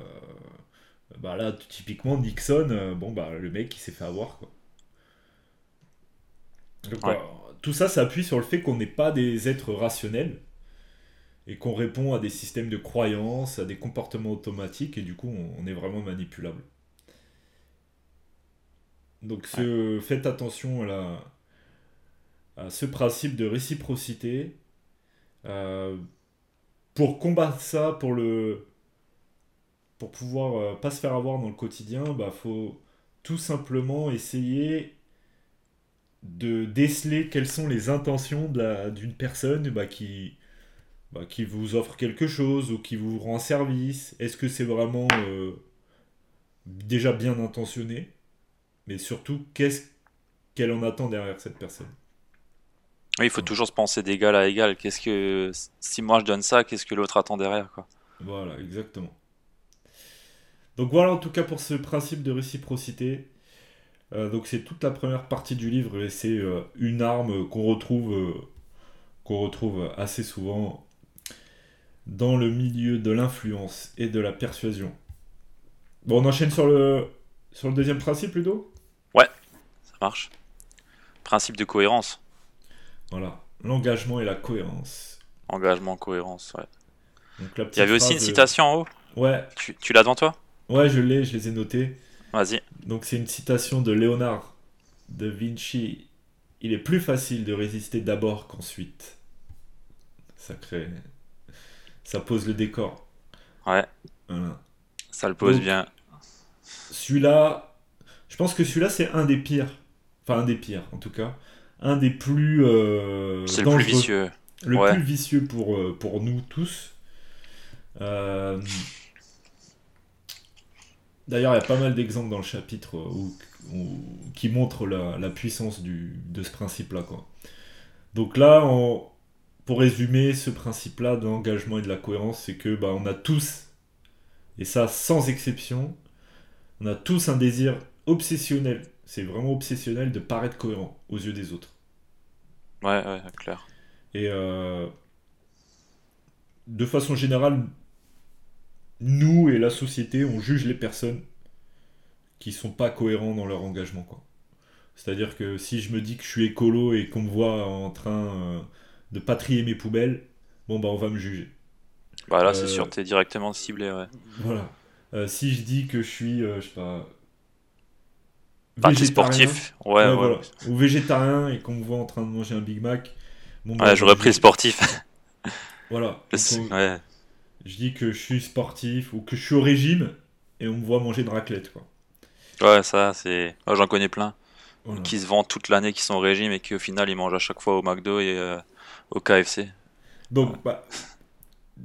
bah là, typiquement, Nixon, euh, bon, bah, le mec, il s'est fait avoir, quoi. Tout ça, ça appuie sur le fait qu'on n'est pas des êtres rationnels et qu'on répond à des systèmes de croyances, à des comportements automatiques, et du coup, on, est vraiment manipulable. Donc, ce, faites attention à la, ce principe de réciprocité. Euh, pour combattre ça, pour le pour pouvoir euh, pas se faire avoir dans le quotidien, bah faut tout simplement essayer de déceler quelles sont les intentions d'une personne bah, qui, bah, qui vous offre quelque chose ou qui vous rend service. Est-ce que c'est vraiment euh, déjà bien intentionné? Mais surtout, qu'est-ce qu'elle en attend derrière cette personne? Oui, il faut toujours se penser d'égal à égal. Qu'est-ce que si moi je donne ça, qu'est-ce que l'autre attend derrière quoi? Voilà, exactement. Donc voilà en tout cas pour ce principe de réciprocité. Euh, donc c'est toute la première partie du livre et c'est euh, une arme qu'on retrouve, euh, qu'on retrouve assez souvent dans le milieu de l'influence et de la persuasion. Bon, on enchaîne sur le, sur le deuxième principe, Ludo? Ouais, ça marche. Principe de cohérence. Voilà, l'engagement et la cohérence. Engagement, cohérence, ouais. Il y avait aussi une citation en haut? Ouais. Tu, tu l'as devant toi? Ouais, je l'ai, je les ai notés. Vas-y. Donc c'est une citation de Léonard de Vinci. Il est plus facile de résister d'abord qu'ensuite. Ça crée... Ça pose le décor. Ouais. Ça le pose bien. Celui-là, je pense que celui-là c'est un des pires. Enfin un des pires en tout cas. Un des plus... Euh, c'est le plus vicieux. Le plus vicieux pour, euh, pour nous tous. Euh... D'ailleurs, il y a pas mal d'exemples dans le chapitre qui montrent la, puissance de ce principe-là. Donc là, pour résumer ce principe-là de l'engagement et de la cohérence, c'est que bah, on a tous, et ça sans exception, on a tous un désir obsessionnel, c'est vraiment obsessionnel de paraître cohérent aux yeux des autres. Ouais, ouais, clair. Et euh, de façon générale, nous et la société, on juge les personnes qui sont pas cohérents dans leur engagement. Quoi. C'est-à-dire que si je me dis que je suis écolo et qu'on me voit en train euh, de pas trier mes poubelles, bon bah on va me juger. Bah là c'est euh, sûr, t'es directement ciblé, ouais. Voilà. Euh, si je dis que je suis, je sais pas... sportif, ouais, ouais, ou végétarien et qu'on me voit en train de manger un Big Mac. Bon, bah, [LAUGHS] [LAUGHS] ouais, j'aurais pris sportif. voilà. ouais je dis que je suis sportif ou que je suis au régime et on me voit manger de raclette quoi. Ouais, ça c'est j'en connais plein qui se vendent toute l'année qui sont au régime et qui au final ils mangent à chaque fois au McDo et euh, au KFC. Donc bah,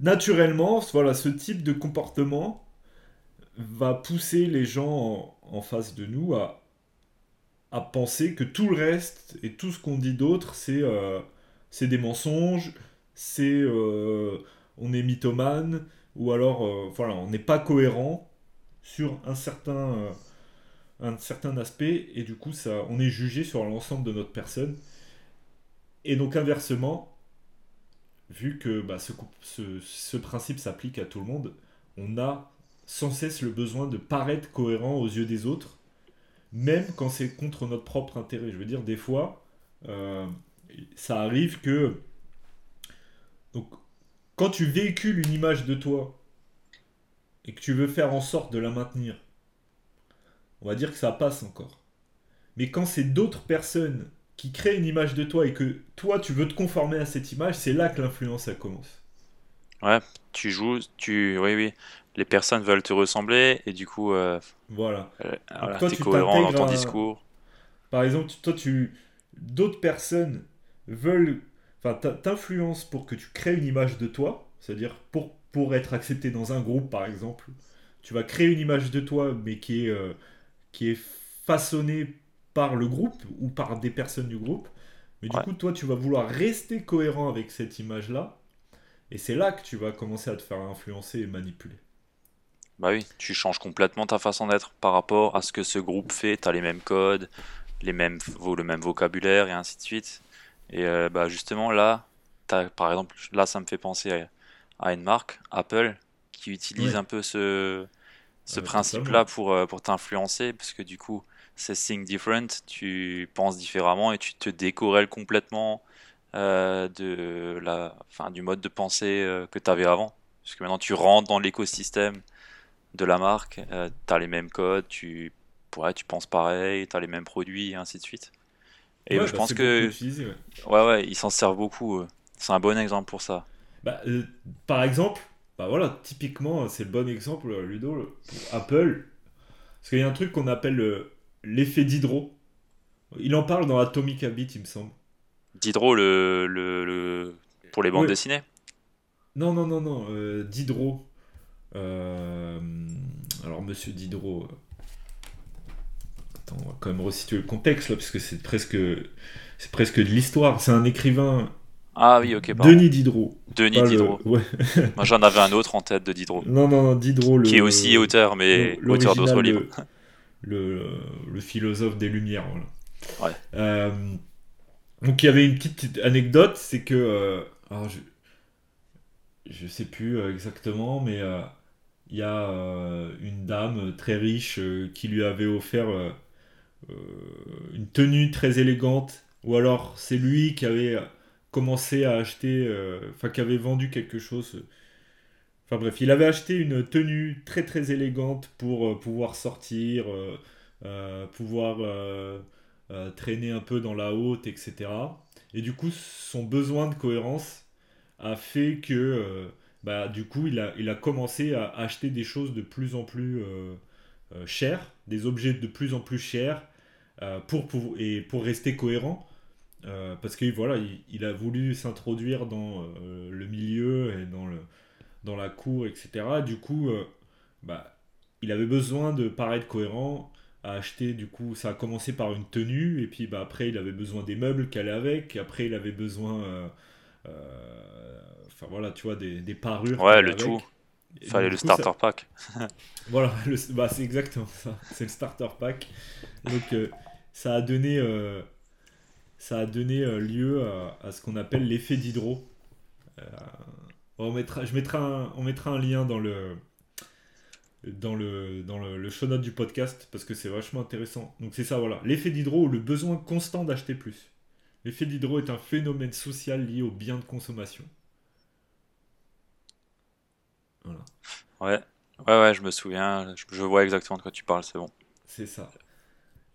naturellement, voilà, ce type de comportement va pousser les gens en, face de nous à, à penser que tout le reste et tout ce qu'on dit d'autre, c'est euh, des mensonges, c'est euh, on est mythomane, ou alors euh, voilà, on n'est pas cohérent sur un certain, euh, un certain aspect, et du coup, ça, on est jugé sur l'ensemble de notre personne. Et donc, inversement, vu que bah, ce, ce, principe s'applique à tout le monde, on a sans cesse le besoin de paraître cohérent aux yeux des autres, même quand c'est contre notre propre intérêt. Je veux dire, des fois, euh, ça arrive que. Donc, quand tu véhicules une image de toi et que tu veux faire en sorte de la maintenir, on va dire que ça passe encore. Mais quand c'est d'autres personnes qui créent une image de toi et que toi tu veux te conformer à cette image, c'est là que l'influence elle commence. Ouais, tu joues, tu, oui oui, les personnes veulent te ressembler et du coup, euh, voilà, euh, toi, tu cohérent dans ton discours. Par exemple, toi tu, d'autres personnes veulent enfin, t'influence pour que tu crées une image de toi, c'est-à-dire pour, pour être accepté dans un groupe par exemple, tu vas créer une image de toi mais qui est, euh, qui est façonnée par le groupe ou par des personnes du groupe. Mais du coup, toi, tu vas vouloir rester cohérent avec cette image-là. Et c'est là que tu vas commencer à te faire influencer et manipuler. Bah oui, tu changes complètement ta façon d'être par rapport à ce que ce groupe fait. Tu as les mêmes codes, les mêmes, le même vocabulaire et ainsi de suite. Et euh, bah, justement, là, as, par exemple, là, ça me fait penser à, une marque, Apple, qui utilise un peu ce, ce principe-là pour, euh, pour t'influencer, parce que du coup, c'est Think Different, tu penses différemment et tu te décorrèles complètement euh, de la, fin, du mode de pensée que tu avais avant. Parce que maintenant, tu rentres dans l'écosystème de la marque, tu as les mêmes codes, tu, ouais, tu penses pareil, tu as les mêmes produits, et ainsi de suite. Et je bah, pense que. Ouais. ouais, ils s'en servent beaucoup. C'est un bon exemple pour ça. Bah, euh, par exemple, bah voilà, typiquement, c'est le bon exemple, euh, Ludo, pour Apple. Parce qu'il y a un truc qu'on appelle euh, l'effet d'hydro. Il en parle dans Atomic Habit, il me semble. Diderot, le, le, pour les bandes dessinées? Non, non, non, non. Diderot. alors, monsieur Diderot. Attends, on va quand même resituer le contexte là, parce que c'est presque, c'est presque de l'histoire. C'est un écrivain ah oui, ok. Denis Diderot. Denis Diderot. [LAUGHS] Moi j'en avais un autre en tête de Diderot. Non, non, non, Diderot. Qui est aussi auteur, mais auteur d'autres livres. [LAUGHS] Le, le, philosophe des Lumières. Voilà. Ouais. Euh, donc il y avait une petite anecdote, c'est que. Euh, alors je, je sais plus euh, exactement, mais il y a une dame très riche qui lui avait offert une tenue très élégante, ou alors c'est lui qui avait commencé à acheter, euh, enfin qui avait vendu quelque chose. Enfin bref, il avait acheté une tenue très très élégante pour euh, pouvoir sortir, euh, pouvoir traîner un peu dans la haute, etc. Et du coup, son besoin de cohérence a fait que, bah, du coup, il a, il a commencé à acheter des choses de plus en plus chères, des objets de plus en plus chers, pour, pour, et pour rester cohérent. Euh, parce que voilà, il, a voulu s'introduire dans euh, le milieu et dans, le, dans la cour, etc. Du coup, euh, bah, il avait besoin de paraître cohérent, à acheter, du coup, ça a commencé par une tenue, et puis bah, après, il avait besoin des meubles qu'elle avec, après, il avait besoin, enfin voilà, tu vois, des, des parures. Ouais, le tout. Il fallait le starter pack. [LAUGHS] voilà, bah, c'est exactement ça, c'est le starter pack. Donc, ça a donné ça a donné euh, lieu à, ce qu'on appelle l'effet d'hydro. Euh, on mettra, je mettrai un, on mettra un lien dans le, dans le, dans le, show note du podcast parce que c'est vachement intéressant. Donc c'est ça, voilà. L'effet d'hydro ou le besoin constant d'acheter plus. L'effet d'hydro est un phénomène social lié aux biens de consommation. Voilà. Ouais, ouais, ouais, je me souviens. Je, je vois exactement de quoi tu parles, c'est bon. C'est ça.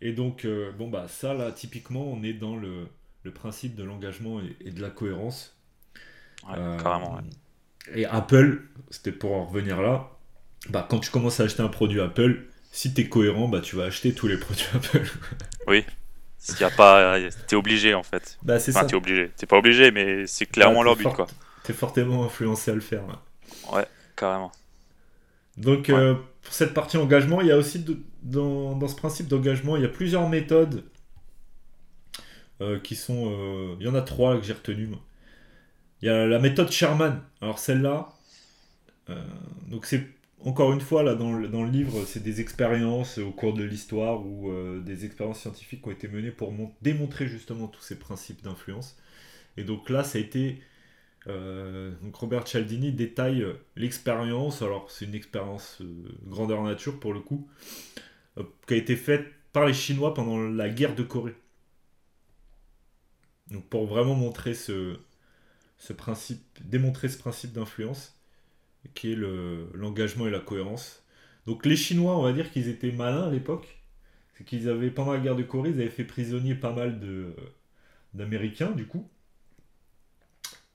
Et donc, euh, bon, bah, ça, là, typiquement, on est dans le, le principe de l'engagement et, de la cohérence. Ouais, euh, carrément, Et Apple, c'était pour en revenir là, bah, quand tu commences à acheter un produit Apple, si tu es cohérent, bah, tu vas acheter tous les produits [LAUGHS] Apple. oui. S'il y a pas. T'es obligé, en fait. Bah, c'est enfin, T'es obligé. T'es pas obligé, mais c'est clairement leur but, quoi. T'es fortement influencé à le faire. Ouais, carrément. Donc, euh, pour cette partie engagement, il y a aussi dans, ce principe d'engagement, il y a plusieurs méthodes euh, qui sont. Euh, il y en a trois que j'ai retenues. Il y a la méthode Sherman. Alors celle-là, donc c'est encore une fois là dans le, dans le livre, c'est des expériences au cours de l'histoire ou des expériences scientifiques qui ont été menées pour démontrer justement tous ces principes d'influence. Et donc là, ça a été euh, donc Robert Cialdini détaille euh, l'expérience, alors c'est une expérience euh, grandeur nature pour le coup, qui a été faite par les Chinois pendant la guerre de Corée. Donc pour vraiment montrer ce, ce principe, démontrer ce principe d'influence, qui est l'engagement et la cohérence. Donc les Chinois, on va dire qu'ils étaient malins à l'époque, c'est qu'ils avaient pendant la guerre de Corée, ils avaient fait prisonnier pas mal d'Américains du coup.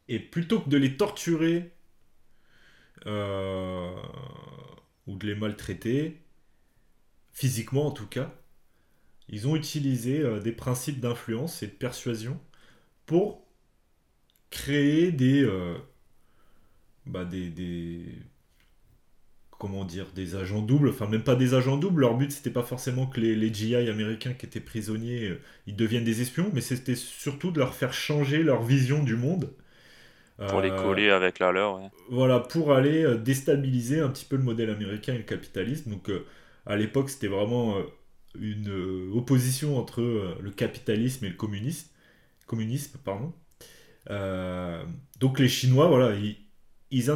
Et plutôt que de les torturer euh, ou de les maltraiter, physiquement en tout cas, ils ont utilisé euh, des principes d'influence et de persuasion pour créer des, euh, bah des, des, comment dire des agents doubles enfin même pas des agents doubles leur but c'était pas forcément que les, les, GI américains qui étaient prisonniers ils deviennent des espions mais c'était surtout de leur faire changer leur vision du monde pour les coller avec la leur. Voilà, pour aller euh, déstabiliser un petit peu le modèle américain et le capitalisme. Donc euh, à l'époque, c'était vraiment euh, une opposition entre le capitalisme et le communisme. Pardon. donc les Chinois, voilà, ils, ils,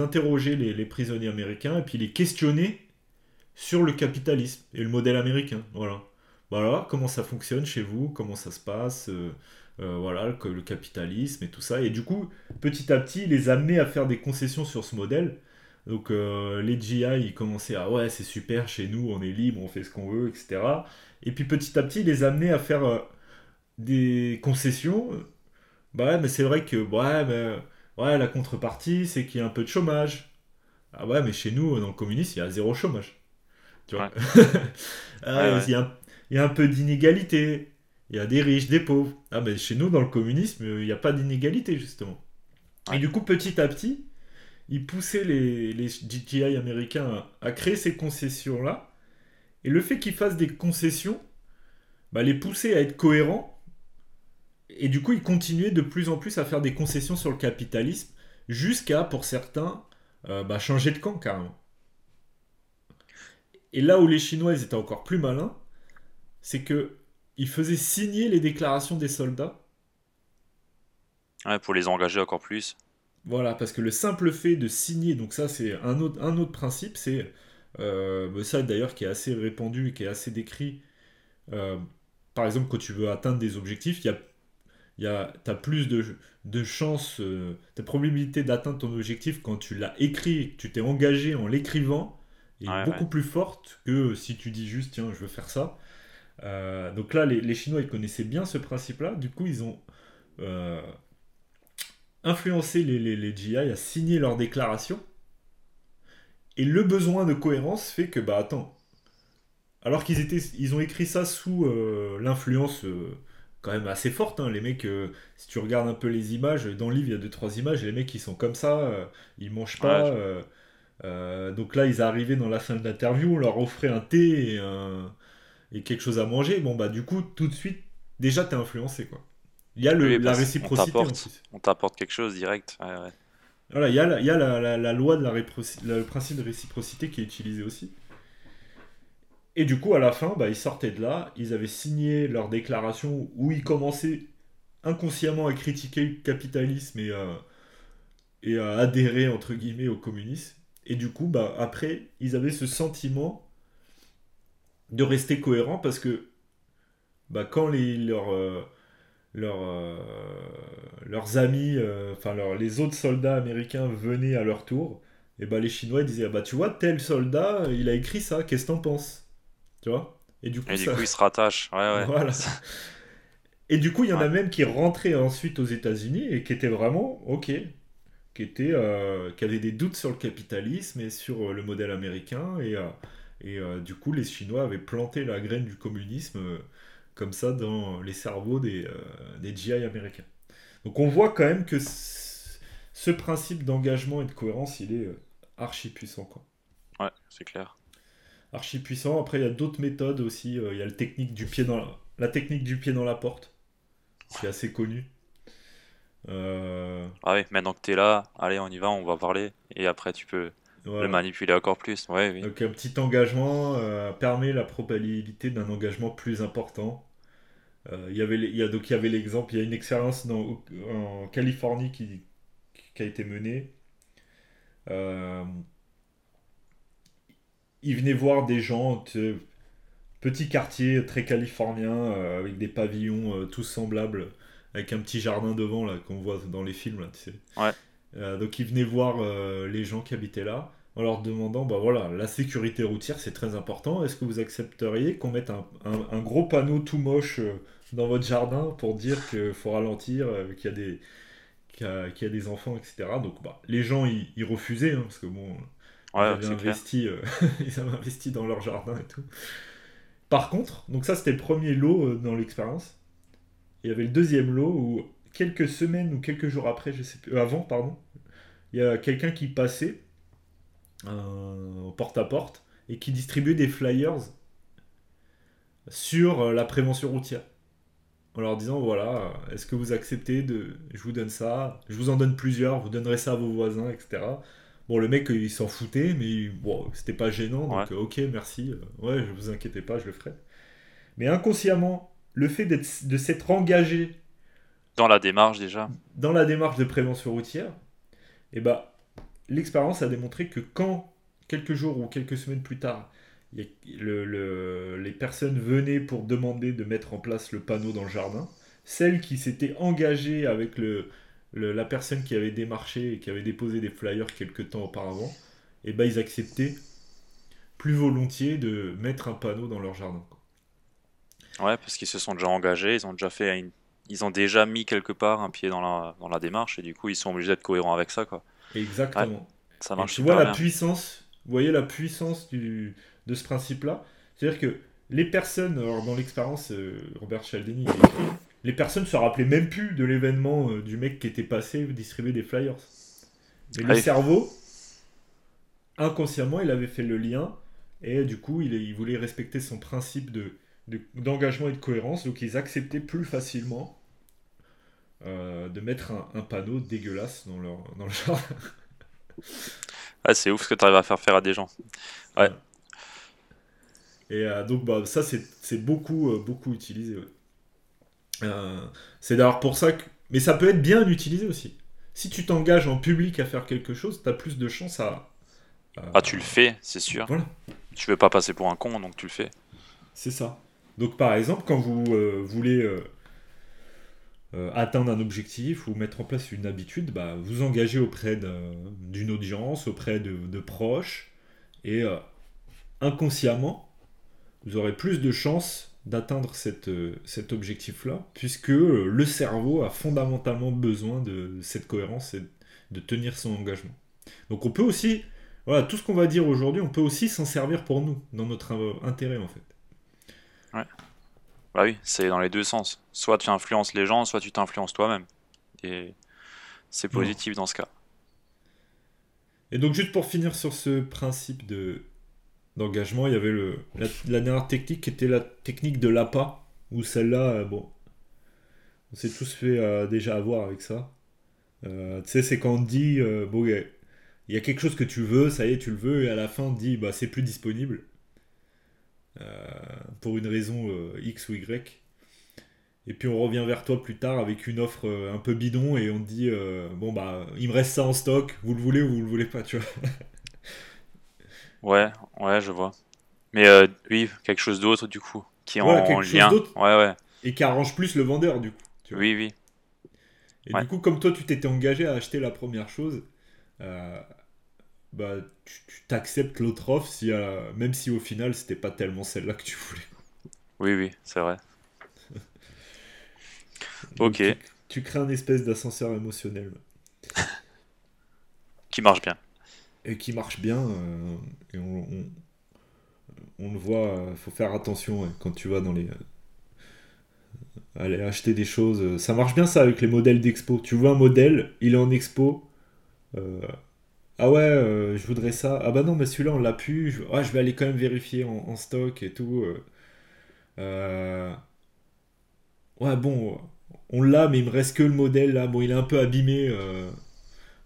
interrogeaient les, prisonniers américains et puis les questionnaient sur le capitalisme et le modèle américain. Voilà. Voilà, comment ça fonctionne chez vous, comment ça se passe, euh, voilà, le, le, capitalisme et tout ça. Et du coup, petit à petit, il les amenait à faire des concessions sur ce modèle. Donc euh, les GI, ils commençaient à ouais, c'est super, chez nous, on est libre, on fait ce qu'on veut, etc. Et puis petit à petit, il les amenait à faire euh, des concessions. Bah ouais, mais c'est vrai que ouais, mais, ouais, la contrepartie, c'est qu'il y a un peu de chômage. Ah ouais, mais chez nous, dans le communisme, il y a zéro chômage. Tu vois [LAUGHS] ah, Il, y a, il y a un peu d'inégalité Il y a des riches, des pauvres. Ah, mais chez nous, dans le communisme, il n'y a pas d'inégalité, justement. Et du coup, petit à petit, ils poussaient les, GTI américains à, créer ces concessions-là. Et le fait qu'ils fassent des concessions, bah, les pousser à être cohérents. Et du coup, ils continuaient de plus en plus à faire des concessions sur le capitalisme, jusqu'à, pour certains, euh, bah, changer de camp carrément. Et là où les Chinois étaient encore plus malins, c'est que ils faisaient signer les déclarations des soldats. Ouais, pour les engager encore plus. Voilà, parce que le simple fait de signer, donc ça c'est un autre, un autre principe, c'est euh, ça d'ailleurs qui est assez répandu et qui est assez décrit. Euh, par exemple, quand tu veux atteindre des objectifs, il y a tu as plus de, de chances, euh, ta probabilité d'atteindre ton objectif quand tu l'as écrit, que tu t'es engagé en l'écrivant, est beaucoup plus forte que si tu dis juste, tiens, je veux faire ça. Euh, donc là, les, Chinois, ils connaissaient bien ce principe-là. Du coup, ils ont euh, influencé les, les, les, GI à signer leur déclaration. Et le besoin de cohérence fait que, bah attends, alors qu'ils étaient, ils ont écrit ça sous l'influence quand même assez forte. Hein. Les mecs, euh, si tu regardes un peu les images, dans le livre, il y a deux, trois images, les mecs, ils sont comme ça, euh, ils mangent pas. Euh, donc là, ils arrivaient dans la fin de l'interview, on leur offrait un thé et, et, quelque chose à manger. Bon, bah, du coup, tout de suite, déjà, t'es influencé, quoi. Il y a le, la réciprocité. On t'apporte quelque chose direct. Voilà, il y a, la, il y a la, la, loi de la le principe de réciprocité qui est utilisé aussi. Et du coup, à la fin, bah, ils sortaient de là, ils avaient signé leur déclaration où ils commençaient inconsciemment à critiquer le capitalisme et à, et à adhérer, entre guillemets, au communisme. Et du coup, bah, après, ils avaient ce sentiment de rester cohérents parce que bah, quand les, leurs, euh, euh, leurs amis, euh, enfin les autres soldats américains venaient à leur tour, et bah, les Chinois disaient ah, bah, Tu vois, tel soldat, il a écrit ça, qu'est-ce que t'en penses? Tu vois? Et du coup, du coup, il se rattache. Ouais, ouais. Voilà. Et du coup, il y en a même qui rentraient ensuite aux États-Unis et qui étaient vraiment OK, qui étaient, euh, qui avaient des doutes sur le capitalisme et sur euh, le modèle américain et euh, et du coup, les Chinois avaient planté la graine du communisme comme ça dans les cerveaux des, des GI américains. Donc on voit quand même que ce principe d'engagement et de cohérence, il est archi puissant. Quoi. Ouais, c'est clair archi puissant. Après, il y a d'autres méthodes aussi. Euh, il y a le technique du pied dans la... la technique du pied dans la porte. C'est assez connu. Euh, ah oui, maintenant que tu es là, allez, on y va, on va parler. Et après, tu peux le manipuler encore plus. Ouais, oui. Donc, un petit engagement euh, permet la probabilité d'un engagement plus important. Il y avait, y a, donc, il y avait l'exemple, il y a une expérience dans, en Californie qui, qui a été menée. Euh, il venait voir des gens, petit quartier très californien, euh, avec des pavillons euh, tous semblables, avec un petit jardin devant là qu'on voit dans les films là, tu sais. Ouais. Euh, donc il venait voir les gens qui habitaient là, en leur demandant, bah voilà, la sécurité routière c'est très important. Est-ce que vous accepteriez qu'on mette un, un, gros panneau tout moche dans votre jardin pour dire qu'il faut ralentir, qu'il y a des qu'il y, a des enfants, etc. Donc bah, les gens ils, refusaient hein, parce que bon ils, avaient investi, euh, [LAUGHS] ils avaient investi dans leur jardin et tout. Par contre, donc ça c'était le premier lot euh, dans l'expérience. Il y avait le deuxième lot où quelques semaines ou quelques jours après, je sais plus, euh, avant, pardon, il y a quelqu'un qui passait porte à porte et qui distribuait des flyers sur la prévention routière. En leur disant voilà, est-ce que vous acceptez de. Je vous donne ça, je vous en donne plusieurs, vous donnerez ça à vos voisins, etc. Bon, le mec, il s'en foutait, mais bon, c'était pas gênant, donc ok, merci. Euh, ouais, je vous inquiétez pas, je le ferai. Mais inconsciemment, le fait de s'être engagé. Dans la démarche déjà. Dans la démarche de prévention routière, et eh ben, l'expérience a démontré que quand, quelques jours ou quelques semaines plus tard, le, les personnes venaient pour demander de mettre en place le panneau dans le jardin, celles qui s'étaient engagées avec la personne qui avait démarché et qui avait déposé des flyers quelques temps auparavant, et eh ben ils acceptaient plus volontiers de mettre un panneau dans leur jardin. Ouais, parce qu'ils se sont déjà engagés, ils ont déjà fait mis quelque part un pied dans la, démarche et du coup ils sont obligés d'être cohérents avec ça. Exactement. tu vois la puissance, vous voyez la puissance du, de ce principe-là, c'est-à-dire que les personnes, alors dans l'expérience, euh, Robert Cialdini, les personnes se rappelaient même plus de l'événement euh, du mec qui était passé distribuer des flyers. Mais le Ah cerveau, inconsciemment, il avait fait le lien et du coup, il, il voulait respecter son principe de de- d'engagement et de cohérence, donc ils acceptaient plus facilement euh, de mettre un, un panneau dégueulasse dans leur dans le jardin. [LAUGHS] Ah, c'est ouf ce que tu arrives à faire faire à des gens. Ouais. Et euh, donc bah, ça c'est beaucoup euh, beaucoup utilisé. ouais. C'est d'ailleurs pour ça que mais ça peut être bien utilisé aussi. Si tu t'engages en public à faire quelque chose, t'as plus de chances à, Ah, tu le fais, c'est sûr. Voilà. Tu veux pas passer pour un con, donc tu le fais. C'est ça. Donc par exemple, quand vous voulez euh, atteindre un objectif ou mettre en place une habitude, bah, vous engagez auprès d'un- d'une audience, auprès de, proches, et euh, inconsciemment, vous aurez plus de chances d'atteindre euh, cet objectif-là, puisque le cerveau a fondamentalement besoin de cette cohérence et de tenir son engagement. Donc on peut aussi, voilà, tout ce qu'on va dire aujourd'hui, on peut aussi s'en servir pour nous, dans notre intérêt en fait. Bah oui, c'est dans les deux sens. Soit tu influences les gens, soit tu t'influences toi-même. Et c'est positif dans ce cas. Et donc juste pour finir sur ce principe de d'engagement, il y avait le la, la dernière technique qui était la technique de l'appât, où celle-là, euh, bon, on s'est tous fait euh, déjà avoir avec ça. Euh, tu sais, c'est quand on te dit, euh, bon, il y y a quelque chose que tu veux, ça y est, tu le veux, et à la fin on te dit, bah c'est plus disponible. Euh, pour une raison euh, X ou Y. Et puis on revient vers toi plus tard avec une offre euh, un peu bidon et on te dit bon bah il me reste ça en stock, vous le voulez ou vous le voulez pas, tu vois. [LAUGHS] Ouais, ouais, je vois. Mais euh, oui, quelque chose d'autre du coup, qui est en chose lien. Ouais, ouais. Et qui arrange plus le vendeur du coup. tu vois. Oui, oui. Et Ouais. du coup comme toi tu t'étais engagé à acheter la première chose, euh, bah tu tu t'acceptes l'autre offre si euh, même si au final c'était pas tellement celle-là que tu voulais. Oui, oui, c'est vrai. [LAUGHS] Ok. Tu, tu crées un espèce d'ascenseur émotionnel [LAUGHS] Qui marche bien. et qui marche bien euh, et on, on, on le voit, euh, faut faire attention ouais, quand tu vas dans les aller acheter des choses. Ça marche bien ça avec les modèles d'expo. Tu vois un modèle, il est en expo. Ah ouais, euh, je voudrais ça. Ah bah non, mais celui-là on l'a plus. Je, ah, je vais aller quand même vérifier en, en stock et tout. euh. Euh, Ouais, bon, on l'a, mais il me reste que le modèle là. Bon, il est un peu abîmé. euh,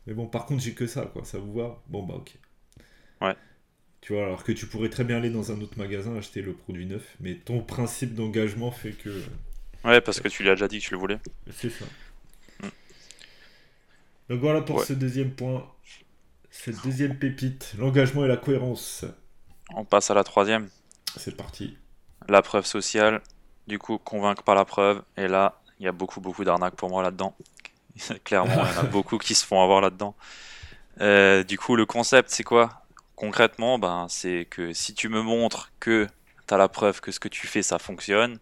Mais bon, par contre, j'ai que ça, quoi. Ça vous va? Bon, bah, ok. Ouais. Tu vois, alors que tu pourrais très bien aller dans un autre magasin acheter le produit neuf, mais ton principe d'engagement fait que. Ouais, parce que tu lui as déjà dit que tu le voulais. C'est ça. Mm. Donc voilà pour Ouais. ce deuxième point. Cette deuxième pépite, l'engagement et la cohérence. On passe à la troisième. C'est parti. La preuve sociale. Du coup, convaincre par la preuve. Et là, il y a beaucoup, beaucoup d'arnaques pour moi là-dedans. [LAUGHS] Clairement, il y en a beaucoup qui se font avoir là-dedans. Euh, du coup, le concept, c'est quoi? Concrètement, ben, c'est que si tu me montres que tu as la preuve que ce que tu fais, ça fonctionne,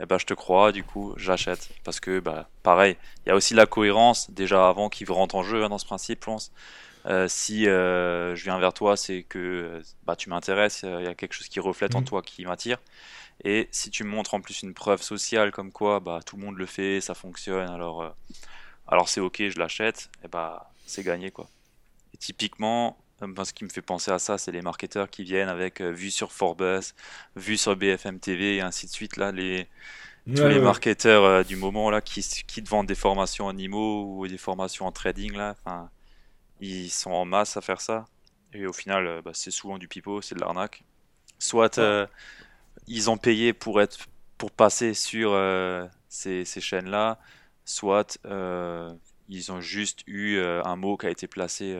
eh ben, je te crois, du coup, j'achète. Parce que, bah, pareil, il y a aussi la cohérence, déjà avant, qui rentre en jeu hein, dans ce principe, je pense. Euh, si euh, je viens vers toi, c'est que euh, bah, tu m'intéresses, il y a quelque chose qui reflète en Mhm. toi qui m'attire. Et si tu me montres en plus une preuve sociale comme quoi bah, tout le monde le fait, ça fonctionne, alors, alors c'est ok, je l'achète, et bah c'est gagné quoi. Et typiquement, ce qui me fait penser à ça, c'est les marketeurs qui viennent avec euh, vue sur Forbes, vue sur BFM TV et ainsi de suite là, les, tous Ouais, les marketeurs euh, du moment là qui, qui te vendent des formations en IMO ou des formations en trading là, ils sont en masse à faire ça. Et au final, euh, bah, c'est souvent du pipeau, c'est de l'arnaque. Soit euh, ils ont payé pour être pour passer sur euh, ces, ces chaînes-là, soit euh, ils ont juste eu un mot qui a été placé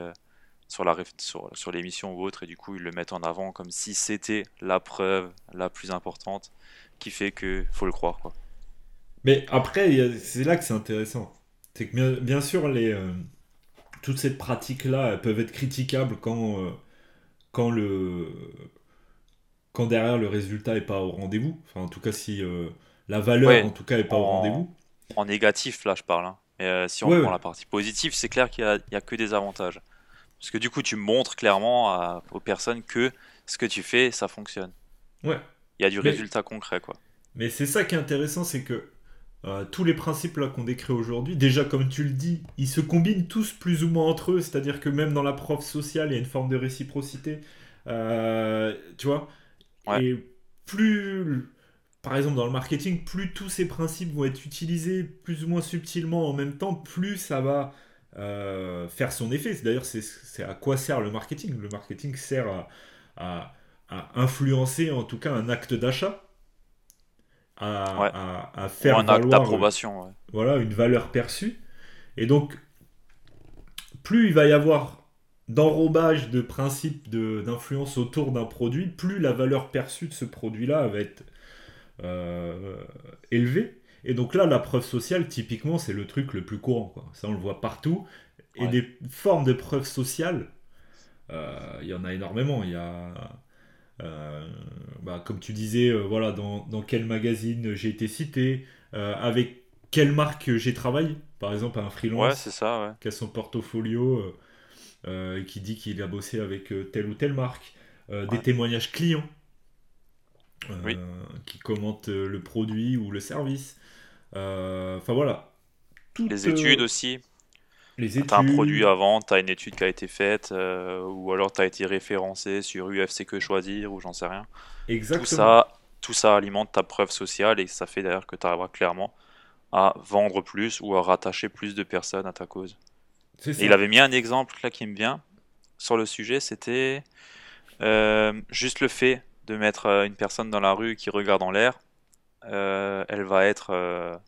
sur la réf- sur, sur l'émission ou autre et du coup ils le mettent en avant comme si c'était la preuve la plus importante qui fait que faut le croire quoi. Mais après, c'est là que c'est intéressant. C'est que bien, bien sûr, les, toutes ces pratiques-là peuvent être critiquables quand, euh, quand, le, quand derrière le résultat n'est pas au rendez-vous. Enfin, en tout cas, si euh, la valeur, Ouais, en tout cas, n'est pas au en- rendez-vous. En négatif là je parle. hein. Mais euh, si on Ouais, prend ouais. la partie positive, c'est clair qu'il y a, a que des avantages. Parce que du coup tu montres clairement à- aux personnes que ce que tu fais ça fonctionne. Ouais. il y a du résultat concret, quoi. Mais c'est ça qui est intéressant, c'est que euh, tous les principes là qu'on décrit aujourd'hui, déjà comme tu le dis, ils se combinent tous plus ou moins entre eux, c'est-à-dire que même dans la preuve sociale, il y a une forme de réciprocité, euh, tu vois? Et plus, par exemple dans le marketing, plus tous ces principes vont être utilisés plus ou moins subtilement en même temps, plus ça va euh, faire son effet. D'ailleurs, c'est à quoi sert le marketing? Le marketing sert à, à influencer en tout cas un acte d'achat à, faire un acte d'approbation. Voilà, une valeur perçue. Et donc, plus il va y avoir d'enrobage de principes d'influence autour d'un produit, plus la valeur perçue de ce produit-là va être euh, élevée. Et donc là, la preuve sociale, typiquement, c'est le truc le plus courant. Quoi. Ça, on le voit partout. Et des formes de preuves sociales, euh, il y en a énormément. Il y a euh, bah, comme tu disais, euh, voilà, dans, dans, quel magazine j'ai été cité, euh, avec quelle marque j'ai travaillé. Par exemple, un freelance ça, qui a son portfolio et qui dit qu'il a bossé avec telle ou telle marque. Des témoignages clients qui commentent le produit ou le service. Enfin voilà. les études aussi. Les études. T'as un produit avant, t'as une étude qui a été faite, euh, ou alors t'as été référencé sur UFC que choisir, ou j'en sais rien. Exactement. Tout ça, tout ça alimente ta preuve sociale et ça fait d'ailleurs que tu arriveras clairement à vendre plus ou à rattacher plus de personnes à ta cause. il avait mis un exemple là qui me vient sur le sujet, c'était euh, juste le fait de mettre euh, une personne dans la rue qui regarde en l'air, elle va être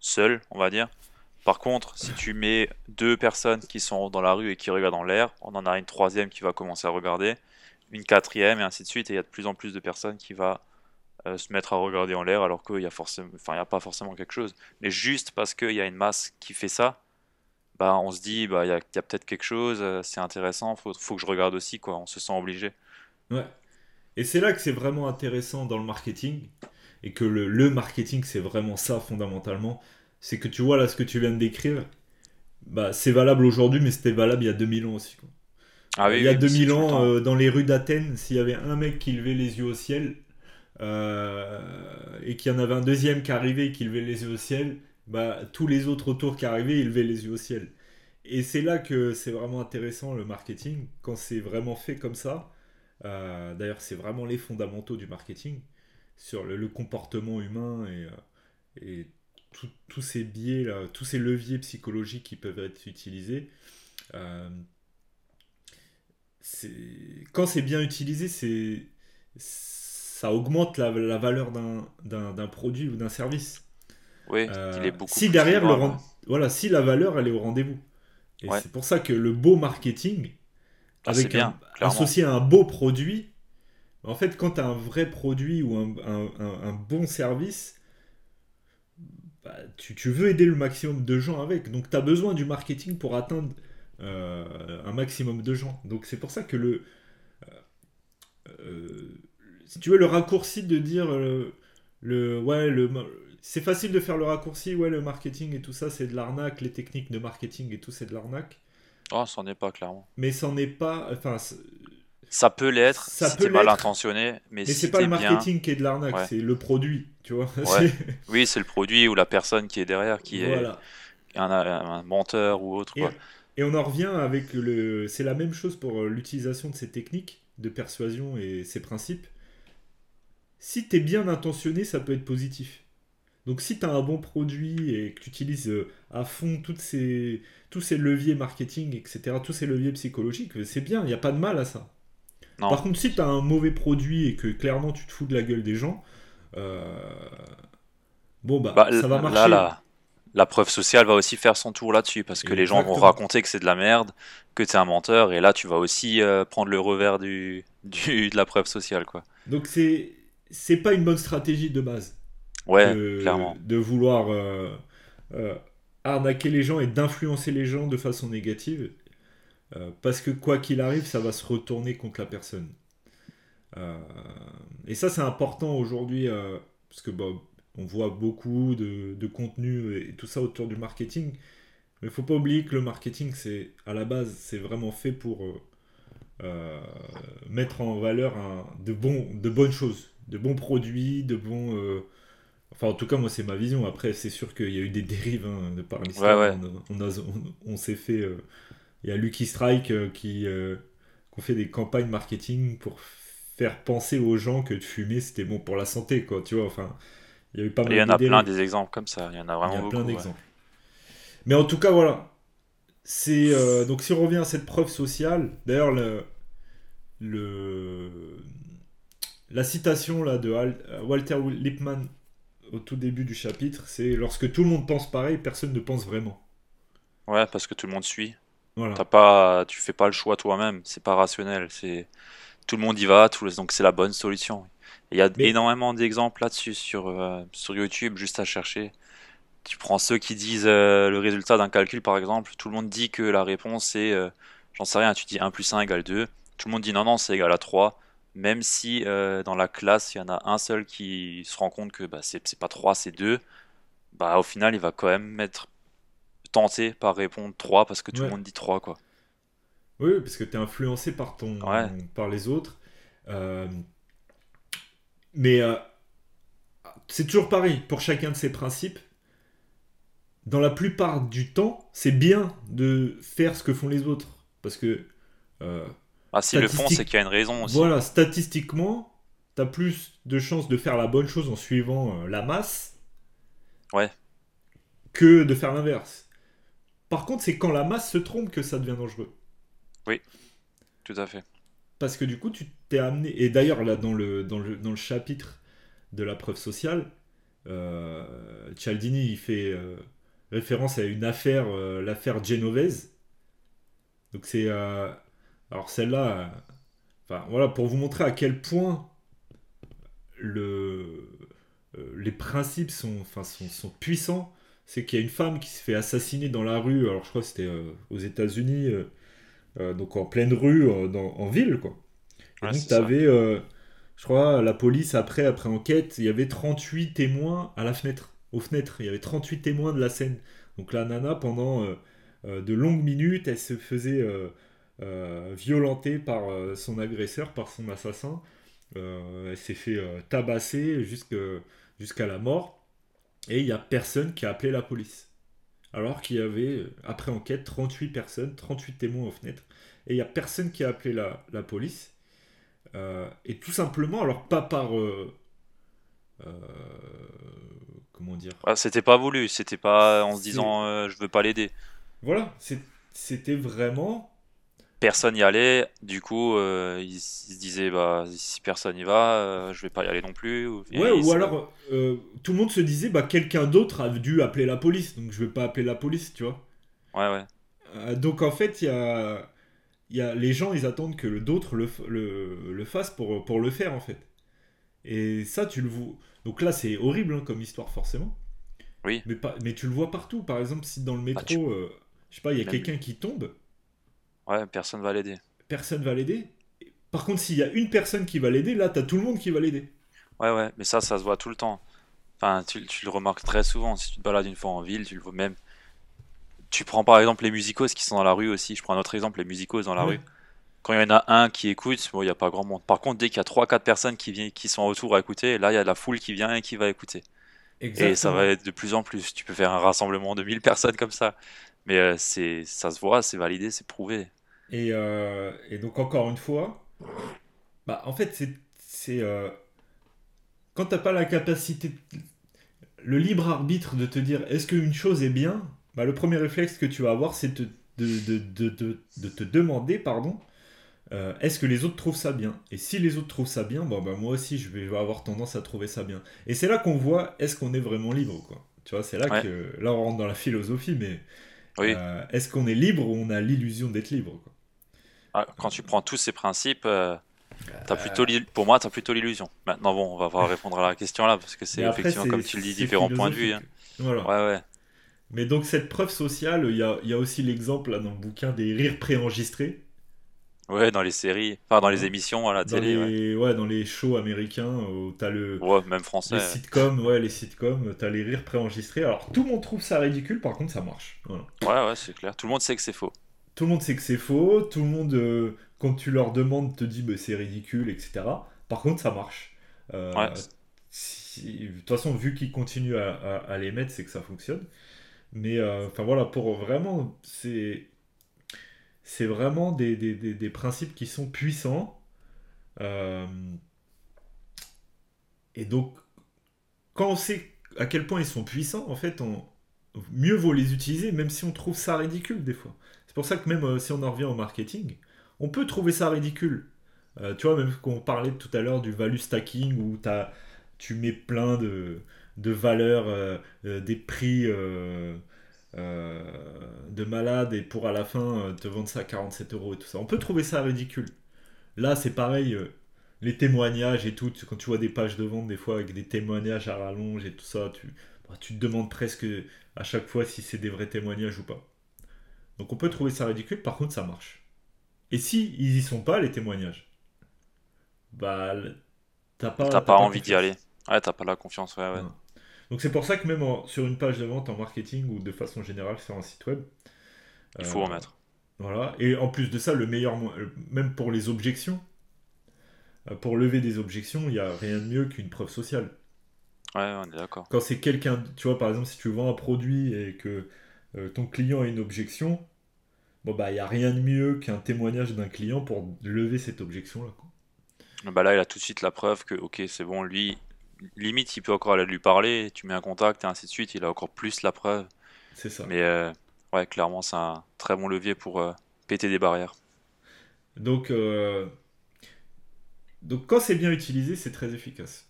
seule, on va dire, par contre, si tu mets deux personnes qui sont dans la rue et qui regardent en l'air, on en a une troisième qui va commencer à regarder, une quatrième et ainsi de suite, et il y a de plus en plus de personnes qui vont euh, se mettre à regarder en l'air alors qu'il n'y a, forcément... a pas forcément quelque chose. Mais juste parce qu'il y a une masse qui fait ça, bah, on se dit, bah, il y a, peut-être quelque chose, euh, c'est intéressant, faut, faut que je regarde aussi, quoi. on se sent obligé. Ouais. Et c'est là que c'est vraiment intéressant dans le marketing, et que le marketing, c'est vraiment ça fondamentalement c'est que tu vois là ce que tu viens de décrire, bah, c'est valable aujourd'hui, mais c'était valable il y a 2000 ans aussi. Ah il y a 2000 ans, euh, dans les rues d'Athènes, s'il y avait un mec qui levait les yeux au ciel, euh, et qu'il y en avait un deuxième qui arrivait et qui levait les yeux au ciel, bah, tous les autres autour qui arrivaient, ils levaient les yeux au ciel. Et c'est là que c'est vraiment intéressant le marketing, quand c'est vraiment fait comme ça. Euh, d'ailleurs, c'est vraiment les fondamentaux du marketing, sur le, comportement humain et, et tous ces biais, là, tous ces leviers psychologiques qui peuvent être utilisés, euh, quand c'est bien utilisé, c'est ça augmente la, la valeur d'un produit ou d'un service. Oui, euh, il est beaucoup si derrière le voilà, si la valeur elle est au rendez-vous. Et c'est pour ça que le beau marketing, ah, avec bien, associé à un beau produit, en fait, quand tu as un vrai produit ou un, un, un bon service, bah, tu, veux aider le maximum de gens avec. Donc tu as besoin du marketing pour atteindre euh, un maximum de gens. Donc c'est pour ça que le... Euh, euh, si tu veux le raccourci de dire le... Ouais, le... C'est facile de faire le raccourci, ouais, le marketing et tout ça, c'est de l'arnaque, les techniques de marketing et tout, c'est de l'arnaque. Oh, c'en est pas, clairement. Mais c'en est pas. Enfin, ça peut l'être, ça si peut mal intentionné, mais, mais c'est pas le marketing qui est de l'arnaque, c'est le produit, tu vois. [LAUGHS] oui, c'est le produit ou la personne qui est derrière, qui est un, menteur ou autre. Et, et, on en revient avec le. C'est la même chose pour euh, l'utilisation de ces techniques de persuasion et ces principes. Si tu es bien intentionné, ça peut être positif. Donc si tu as un bon produit et que tu utilises euh, à fond toutes ces, tous ces leviers marketing, etc., tous ces leviers psychologiques, c'est bien, il n'y a pas de mal à ça. Par contre, si tu as un mauvais produit et que clairement tu te fous de la gueule des gens, euh, bon bah, bah, ça va marcher. Là, la, preuve sociale va aussi faire son tour là-dessus parce que les gens vont raconter que c'est de la merde, que tu es un menteur et là tu vas aussi euh, prendre le revers du, [LAUGHS] du, de la preuve sociale quoi. Donc c'est c'est pas une bonne stratégie de base. Ouais, clairement. De vouloir euh, arnaquer les gens et d'influencer les gens de façon négative. Euh, parce que quoi qu'il arrive, ça va se retourner contre la personne. Euh, et ça, c'est important aujourd'hui, euh, parce que bah, on voit beaucoup de, de, contenu et tout ça autour du marketing. Mais il faut pas oublier que le marketing, c'est à la base, c'est vraiment fait pour mettre en valeur de, bon, de bonnes choses, de bons produits, de bons. Enfin, en tout cas, moi, c'est ma vision. Après, c'est sûr qu'il y a eu des dérives hein, de par l'histoire. Ouais, ouais. On, a- on, a- on- on s'est fait. euh, Il y a Lucky Strike euh, qui, euh, qui ont fait des campagnes marketing pour faire penser aux gens que de fumer c'était bon pour la santé, quoi. Tu vois, enfin, il y a eu pas mal Il y en a plein des exemples comme ça. Il y en a Il y vraiment a plein ouais. d'exemples. Mais en tout cas, voilà. C'est euh, donc si on revient à cette preuve sociale, d'ailleurs le, le la citation là de Al- Walter Lippmann au tout début du chapitre, c'est lorsque tout le monde pense pareil, personne ne pense vraiment. Ouais, parce que tout le monde suit. Voilà. T'as pas, tu fais pas le choix toi-même. C'est pas rationnel. C'est tout le monde y va. Tout le- Donc c'est la bonne solution. Il y a Mais- énormément d'exemples là-dessus sur euh, sur YouTube, juste à chercher. Tu prends ceux qui disent euh, le résultat d'un calcul, par exemple. Tout le monde dit que la réponse c'est, euh, j'en sais rien. Tu dis 1 plus 1 égale 2. Tout le monde dit non, non, c'est égal à 3. Même si dans la classe, il y en a un seul qui se rend compte que bah, c'est pas 3, c'est 2. Bah, au final, il va quand même être tenté par répondre 3 parce que tout Ouais. le monde dit 3, quoi. Oui, parce que tu es influencé par, ton, Ouais. par les autres. Euh, mais euh, c'est toujours pareil, pour chacun de ces principes, dans la plupart du temps, c'est bien de faire ce que font les autres. Parce que, euh, Ah, s'ils le font, c'est qu'il y a une raison aussi. voilà, statistiquement, tu as plus de chances de faire la bonne chose en suivant la masse Ouais. que de faire l'inverse. Par contre, c'est quand la masse se trompe que ça devient dangereux. Tout à fait. Parce que du coup, tu t'es amené. Et d'ailleurs, là, dans le, dans, le, dans le chapitre de la preuve sociale, euh, Cialdini il fait euh, référence à une affaire, euh, l'affaire Genovese. Donc, c'est. euh, alors, celle-là. Enfin, voilà, pour vous montrer à quel point le, les principes sont, enfin, sont, sont puissants. C'est qu'il y a une femme qui se fait assassiner dans la rue. Alors, je crois que c'était euh, aux États-Unis. euh, euh, donc en pleine rue, dans- en ville, quoi. Et Ouais, donc, t'avais, je crois, la police, après, après enquête, il y avait 38 témoins à la fenêtre, aux fenêtres. Il y avait 38 témoins de la scène. Donc la nana, pendant de longues minutes, elle se faisait violenter par son agresseur, par son assassin. Elle s'est fait tabasser jusqu'à la mort. Et il n'y a personne qui a appelé la police. Alors qu'il y avait, euh, après enquête, 38 personnes, 38 témoins aux fenêtres. Et il n'y a personne qui a appelé la, la police. Euh, et tout simplement, alors pas par... euh, euh, comment dire? Ah, c'était pas voulu, c'était pas en se disant je veux pas l'aider. Voilà, c'était vraiment... Personne y allait, du coup euh, ils, se disaient bah si personne y va, euh, je vais pas y aller non plus. ou- Ouais, alors euh, tout le monde se disait, bah quelqu'un d'autre a dû appeler la police, donc je vais pas appeler la police, tu vois. Ouais, ouais. Euh, donc en fait, il y a, y a, les gens, ils attendent que d'autres le, le, le fassent pour, pour le faire, en fait. Et ça, tu le vois... Donc là, c'est horrible hein, comme histoire, forcément. Oui. Mais, pas, mais tu le vois partout. Par exemple, si dans le métro, Ah, tu- je sais pas, il y a quelqu'un qui tombe, Ouais, personne va l'aider. personne va l'aider. Par contre, s'il y a une personne qui va l'aider, là, t'as tout le monde qui va l'aider. Ouais, ouais, mais ça, ça se voit tout le temps. Enfin, tu, tu le remarques très souvent. Si tu te balades une fois en ville, tu le vois même. Tu prends par exemple les musicos qui sont dans la rue aussi. Je prends un autre exemple, les musicos dans la Ouais. rue. Quand il y en a un qui écoute, bon, il n'y a pas grand monde. Par contre, dès qu'il y a 3-4 personnes qui, viennent, qui sont autour à écouter, là, il y a de la foule qui vient et qui va écouter. Et ça va être de plus en plus. Tu peux faire un rassemblement de 1000 [LAUGHS] personnes comme ça. Mais euh, c'est, ça se voit, c'est validé, c'est prouvé. Et, euh, et donc, encore une fois, bah, en fait, c'est. euh, quand t'as pas la capacité, le libre arbitre de te dire est-ce qu'une chose est bien, bah, le premier réflexe que tu vas avoir, c'est de, de, de, de, de te demander, pardon, euh, est-ce que les autres trouvent ça bien? Et si les autres trouvent ça bien, bon, bah, moi aussi, je vais, avoir tendance à trouver ça bien. Et c'est là qu'on voit est-ce qu'on est vraiment libre, quoi? Tu vois, c'est là Ouais. que. Là, on rentre dans la philosophie, mais. Oui. euh, est-ce qu'on est libre ou on a l'illusion d'être libre, quoi? Quand tu prends tous ces principes, euh, t'as plutôt pour moi, tu as plutôt l'illusion. Maintenant, bon, on va pas répondre à la question là, parce que c'est effectivement, comme tu le dis, différents points de vue. hein. philosophique. Voilà. Ouais, ouais. Mais donc cette preuve sociale, il y a, il y a aussi l'exemple dans le bouquin des rires préenregistrés. Ouais, dans les séries, enfin dans les émissions à la Dans télé, les, ouais, dans les shows américains où t'as le, Ouais, même français. les sitcoms, ouais, les sitcoms, t'as les rires préenregistrés. Alors tout le monde trouve ça ridicule, par contre ça marche. Voilà. Ouais, ouais, c'est clair. Tout le monde sait que c'est faux. Tout le monde sait que c'est faux, tout le monde, euh, quand tu leur demandes, te dit bah, c'est ridicule, etc. Par contre ça marche. Euh, Ouais. si- de toute façon, vu qu'ils continuent à, à- à les mettre, c'est que ça fonctionne. Mais euh, enfin voilà, pour vraiment, c'est c'est vraiment des, des- des- des principes qui sont puissants. Et donc, quand on sait à quel point ils sont puissants, en fait, on, mieux vaut les utiliser, même si on trouve ça ridicule des fois. C'est pour ça que même euh, si on en revient au marketing, on peut trouver ça ridicule. Euh, tu vois, même qu'on parlait tout à l'heure du value stacking, où tu mets plein de, de valeurs, euh, des prix de malade, et pour à la fin te vendre ça à 47 euros et tout ça. On peut trouver ça ridicule. Là, c'est pareil, les témoignages et tout, quand tu vois des pages de vente des fois avec des témoignages à rallonge et tout ça, tu, bah, tu te demandes presque à chaque fois si c'est des vrais témoignages ou pas. Donc on peut trouver ça ridicule, par contre ça marche. Et si ils y sont pas, les témoignages, bah t'as pas, T'as pas envie d'y aller. Ouais, t'as pas la confiance, ouais, ouais. Donc c'est pour ça que même en- sur une page de vente en marketing ou de façon générale sur un site web, Il euh, faut en mettre. Voilà. Et en plus de ça, le meilleur, euh, même pour les objections, euh, pour lever des objections, il n'y a rien de mieux qu'une preuve sociale. Ouais, on est d'accord. Quand c'est quelqu'un, tu vois, par exemple, si tu vends un produit et que euh, ton client a une objection, bon, bah, il n'y a rien de mieux qu'un témoignage d'un client pour lever cette objection-là. quoi. Bah là, il a tout de suite la preuve que, ok, c'est bon, lui, limite, il peut encore aller lui parler, tu mets un contact et ainsi de suite, il a encore plus la preuve. C'est ça. Mais euh, ouais, clairement, c'est un très bon levier pour euh, péter des barrières. Donc, euh, donc quand c'est bien utilisé, c'est très efficace.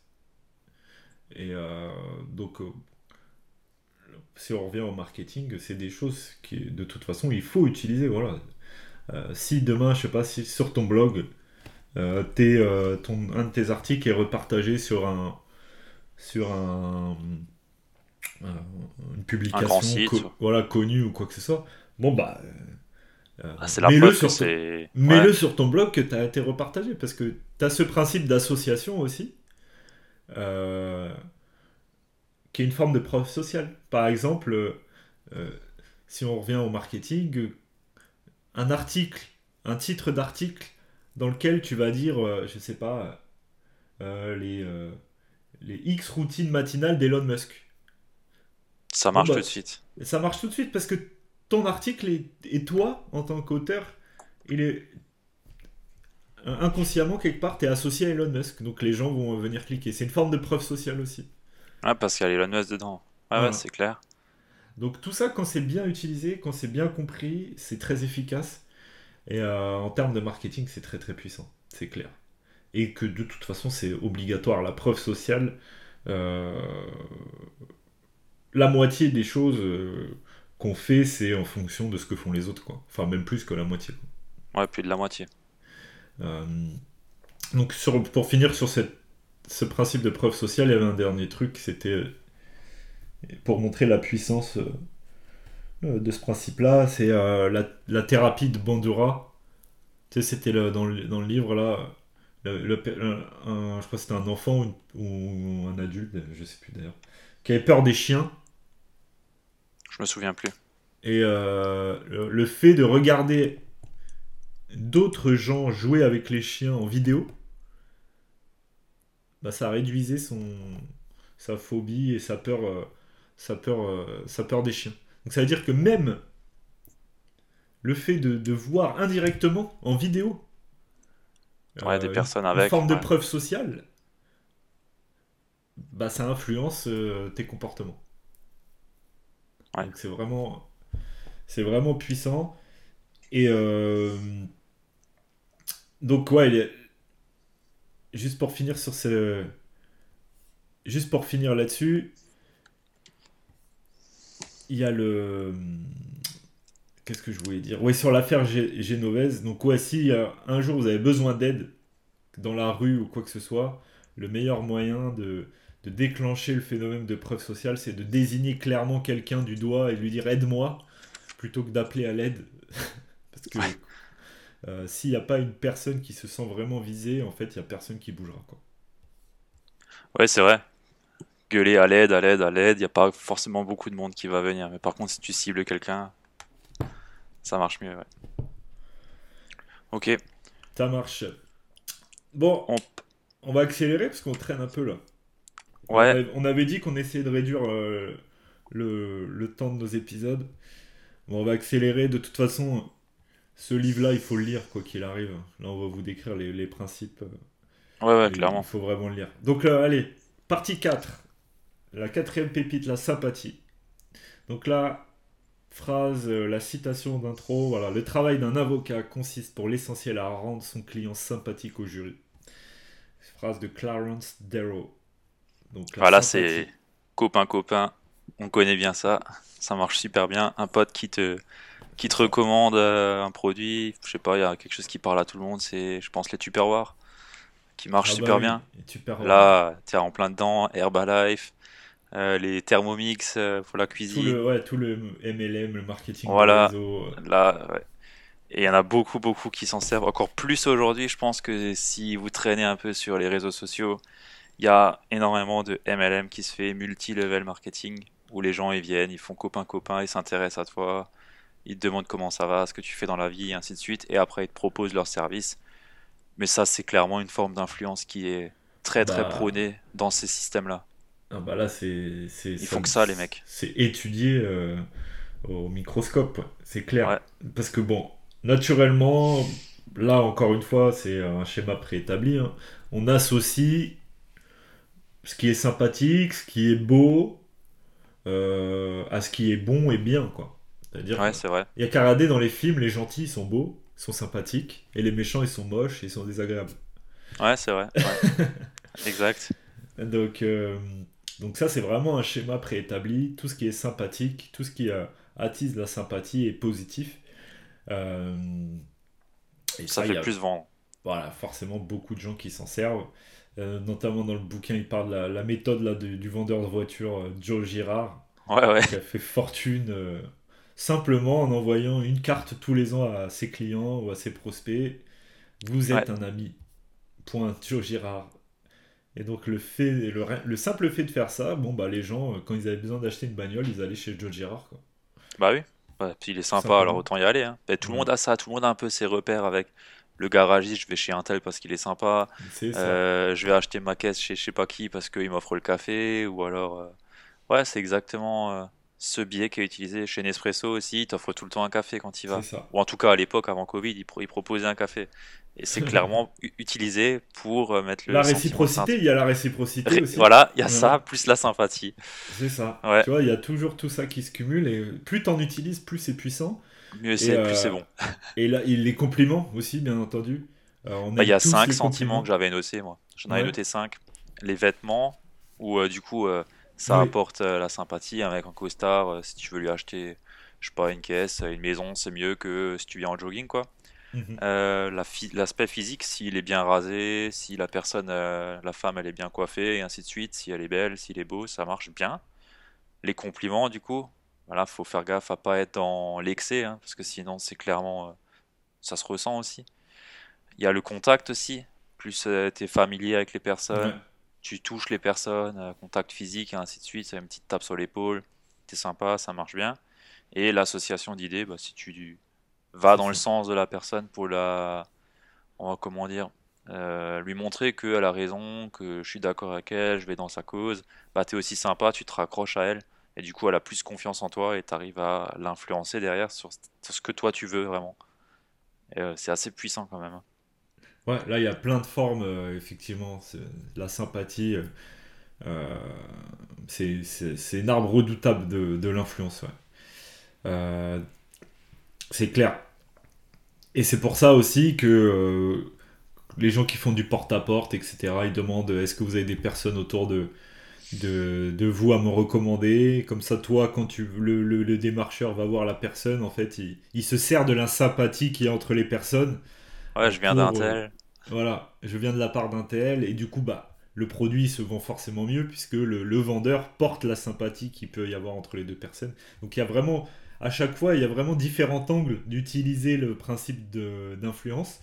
Et euh, donc, si on revient au marketing, c'est des choses qui, de toute façon, il faut utiliser. Voilà. Euh, si demain, je sais pas, si sur ton blog, euh, euh, ton, un de tes articles est repartagé sur un, sur un, un- une publication site, co- voilà, connue ou quoi que ce soit, bon bah. Ah, c'est la mets-le sur ton- Ouais, sur ton blog que tu as été repartagé parce que tu as ce principe d'association aussi euh, qui est une forme de preuve sociale. Par exemple, euh, si on revient au marketing, euh, un article, un titre d'article dans lequel tu vas dire, euh, je sais pas, euh, les, euh, les X routines matinales d'Elon Musk. ça marche bah, tout de suite. Ça marche tout de suite parce que ton article est, et toi, en tant qu'auteur, il est euh, inconsciemment quelque part, tu es associé à Elon Musk. Donc les gens vont venir cliquer. C'est une forme de preuve sociale aussi. Ouais, parce qu'il y a Elon Musk dedans. Ouais, Voilà. ouais, c'est clair. Donc tout ça, quand c'est bien utilisé, quand c'est bien compris, c'est très efficace. Et euh, en termes de marketing, c'est très très puissant. C'est clair. Et que de toute façon, c'est obligatoire. La preuve sociale, euh, la moitié des choses euh, qu'on fait, c'est en fonction de ce que font les autres. Quoi. Enfin, même plus que la moitié. quoi. Ouais, plus de la moitié. Donc sur- pour finir sur cette- ce principe de preuve sociale, il y avait un dernier truc, c'était euh, pour montrer la puissance euh, euh, de ce principe-là, c'est la, la thérapie de Bandura. Tu sais, c'était dans, le, dans le livre là, le- le- un- un- je crois que c'était un enfant ou, ou un adulte, je sais plus d'ailleurs, qui avait peur des chiens. Je me souviens plus. Et euh, le, le fait de regarder d'autres gens jouer avec les chiens en vidéo, bah, ça réduisait son, sa phobie et sa peur, euh, sa, peur, euh, sa peur des chiens. Donc ça veut dire que même le fait de, de voir indirectement en vidéo Ouais, des une- personnes une, avec, forme de preuve sociale, bah, ça influence euh, tes comportements. Ouais. Donc c'est vraiment, c'est vraiment puissant. Et euh, donc ouais, il y a- juste pour finir sur ce, juste pour finir là-dessus, il y a le, qu'est-ce que je voulais dire? Ouais, sur l'affaire Gé- Génovese. Donc ouais, si euh, un jour vous avez besoin d'aide dans la rue ou quoi que ce soit, le meilleur moyen de déclencher le phénomène de preuve sociale, c'est de désigner clairement quelqu'un du doigt et lui dire aide-moi, plutôt que d'appeler à l'aide. [LAUGHS] Parce que. Euh, s'il n'y a pas une personne qui se sent vraiment visée, en fait, il n'y a personne qui bougera. Quoi. Ouais, c'est vrai. Gueuler à l'aide, à l'aide, à l'aide, il n'y a pas forcément beaucoup de monde qui va venir. Mais par contre, si tu cibles quelqu'un, ça marche mieux, ouais. Ok, Ça marche. Bon, on, on va accélérer parce qu'on traîne un peu là. Ouais. On avait, dit qu'on essayait de réduire euh, le, le, temps de nos épisodes. Bon, on va accélérer. De toute façon, ce livre-là, il faut le lire quoi qu'il arrive. Là, on va vous décrire les, les principes. Ouais, ouais, clairement. Il faut vraiment le lire. Donc, euh, allez, partie 4. La quatrième pépite, la sympathie. Donc là, phrase, euh, la citation d'intro, voilà, le travail d'un avocat consiste pour l'essentiel à rendre son client sympathique au jury. Phrase de Clarence Darrow. Donc voilà, c'est copain copain, on connaît bien ça, ça marche super bien. Un pote qui te qui te recommande euh, un produit, je sais pas, il y a quelque chose qui parle à tout le monde, c'est je pense les Tupperware qui marchent ah bah super bien. Là, tu es en plein dedans, Herbalife, euh, les Thermomix euh, pour la cuisine. Tout le, ouais, tout le MLM, le marketing voilà, réseau. Euh. Là, Et il y en a beaucoup, beaucoup qui s'en servent. Encore plus aujourd'hui, je pense que si vous traînez un peu sur les réseaux sociaux, il y a énormément de MLM qui se fait multi-level marketing, où les gens ils viennent, ils font copain-copain, ils s'intéressent à toi, ils te demandent comment ça va, ce que tu fais dans la vie, et ainsi de suite, et après ils te proposent leur service. Mais ça, c'est clairement une forme d'influence qui est très, très bah. prônée dans ces systèmes-là. Ah bah là, c'est. Ils font que ça, les mecs. C'est étudié euh, au microscope, c'est clair. Parce que bon, naturellement, là encore une fois, c'est un schéma préétabli. Hein. On associe ce qui est sympathique, ce qui est beau, euh, à ce qui est bon et bien, quoi. C'est-à-dire, ouais, c'est vrai. Il y a qu'à dans les films, les gentils ils sont beaux, ils sont sympathiques, et les méchants ils sont moches et ils sont désagréables. Ouais, c'est vrai. [LAUGHS] exact. Donc, euh, donc ça, c'est vraiment un schéma préétabli. Tout ce qui est sympathique, tout ce qui euh, attise la sympathie est positif. Euh, et ça, fait plus vendre. Voilà, forcément beaucoup de gens qui s'en servent. Notamment dans le bouquin, il parle de la, méthode là, du, vendeur de voitures, Joe Girard, ouais, ouais. qui a fait fortune simplement en envoyant une carte tous les ans à ses clients ou à ses prospects. Vous êtes un ami. Point Joe Girard. Et donc le fait, le, le, simple fait de faire ça, bon bah les gens, euh, quand ils avaient besoin d'acheter une bagnole, ils allaient chez Joe Girard. Quoi. Bah oui, puis il est sympa, alors autant y aller. Hein. tout le monde a ça, tout le monde a un peu ses repères avec le garagiste, je vais chez Intel parce qu'il est sympa. Euh, je vais acheter ma caisse chez je sais pas qui parce qu'il m'offre le café. Ou alors, euh, ouais, c'est exactement ce biais qui est utilisé chez Nespresso aussi. Il t'offre tout le temps un café quand il va. Ou en tout cas, à l'époque, avant Covid, il, il proposait un café. Et c'est [LAUGHS] clairement utilisé pour euh, mettre le. La réciprocité, il y a la réciprocité aussi. Voilà, il y a ça, plus la sympathie. C'est ça. Tu vois, il y a toujours tout ça qui se cumule et plus t'en utilises, plus c'est puissant. Mieux c'est, plus c'est euh, bon. [LAUGHS] Et là, les compliments aussi, bien entendu. Euh, bah, il y a cinq sentiments que j'avais notés, moi. J'en avais noté cinq. Les vêtements, où du coup, ça apporte la sympathie. Un mec en costard, si tu veux lui acheter, je sais pas, une caisse, une maison, c'est mieux que si tu viens en jogging, quoi. Mhm. Euh, l'aspect physique, s'il est bien rasé, si la personne, euh, la femme, elle est bien coiffée, et ainsi de suite, si elle est belle, s'il est beau, ça marche bien. Les compliments, du coup, voilà, faut faire gaffe à pas être dans l'excès, hein, parce que sinon, c'est clairement, euh, ça se ressent aussi. Il y a le contact aussi, plus tu es familier avec les personnes, tu touches les personnes, contact physique, et ainsi de suite, c'est une petite tape sur l'épaule, t'es sympa, ça marche bien. Et l'association d'idées, bah, si tu va dans le sens de la personne pour la, on va comment dire, euh, lui montrer qu'elle a raison, que je suis d'accord avec elle, je vais dans sa cause, bah t'es aussi sympa, tu te raccroches à elle, et du coup elle a plus confiance en toi et t'arrives à l'influencer derrière sur, ce que toi tu veux vraiment. Euh, c'est assez puissant quand même. Ouais, là il y a plein de formes, euh, effectivement, la sympathie, c'est une arbre redoutable de, de l'influence. Ouais c'est clair. Et c'est pour ça aussi que euh, les gens qui font du porte-à-porte, etc., ils demandent est-ce que vous avez des personnes autour de, de, vous à me recommander? Comme ça, toi, quand tu, le, le, démarcheur va voir la personne, en fait, il, se sert de la sympathie qu'il y a entre les personnes. Ouais, je viens d'un tel. Euh, voilà, je viens de la part d'un tel, et du coup, bah, le produit se vend forcément mieux puisque le, le vendeur porte la sympathie qu'il peut y avoir entre les deux personnes. Donc il y a vraiment à chaque fois, il y a vraiment différents angles d'utiliser le principe d'influence.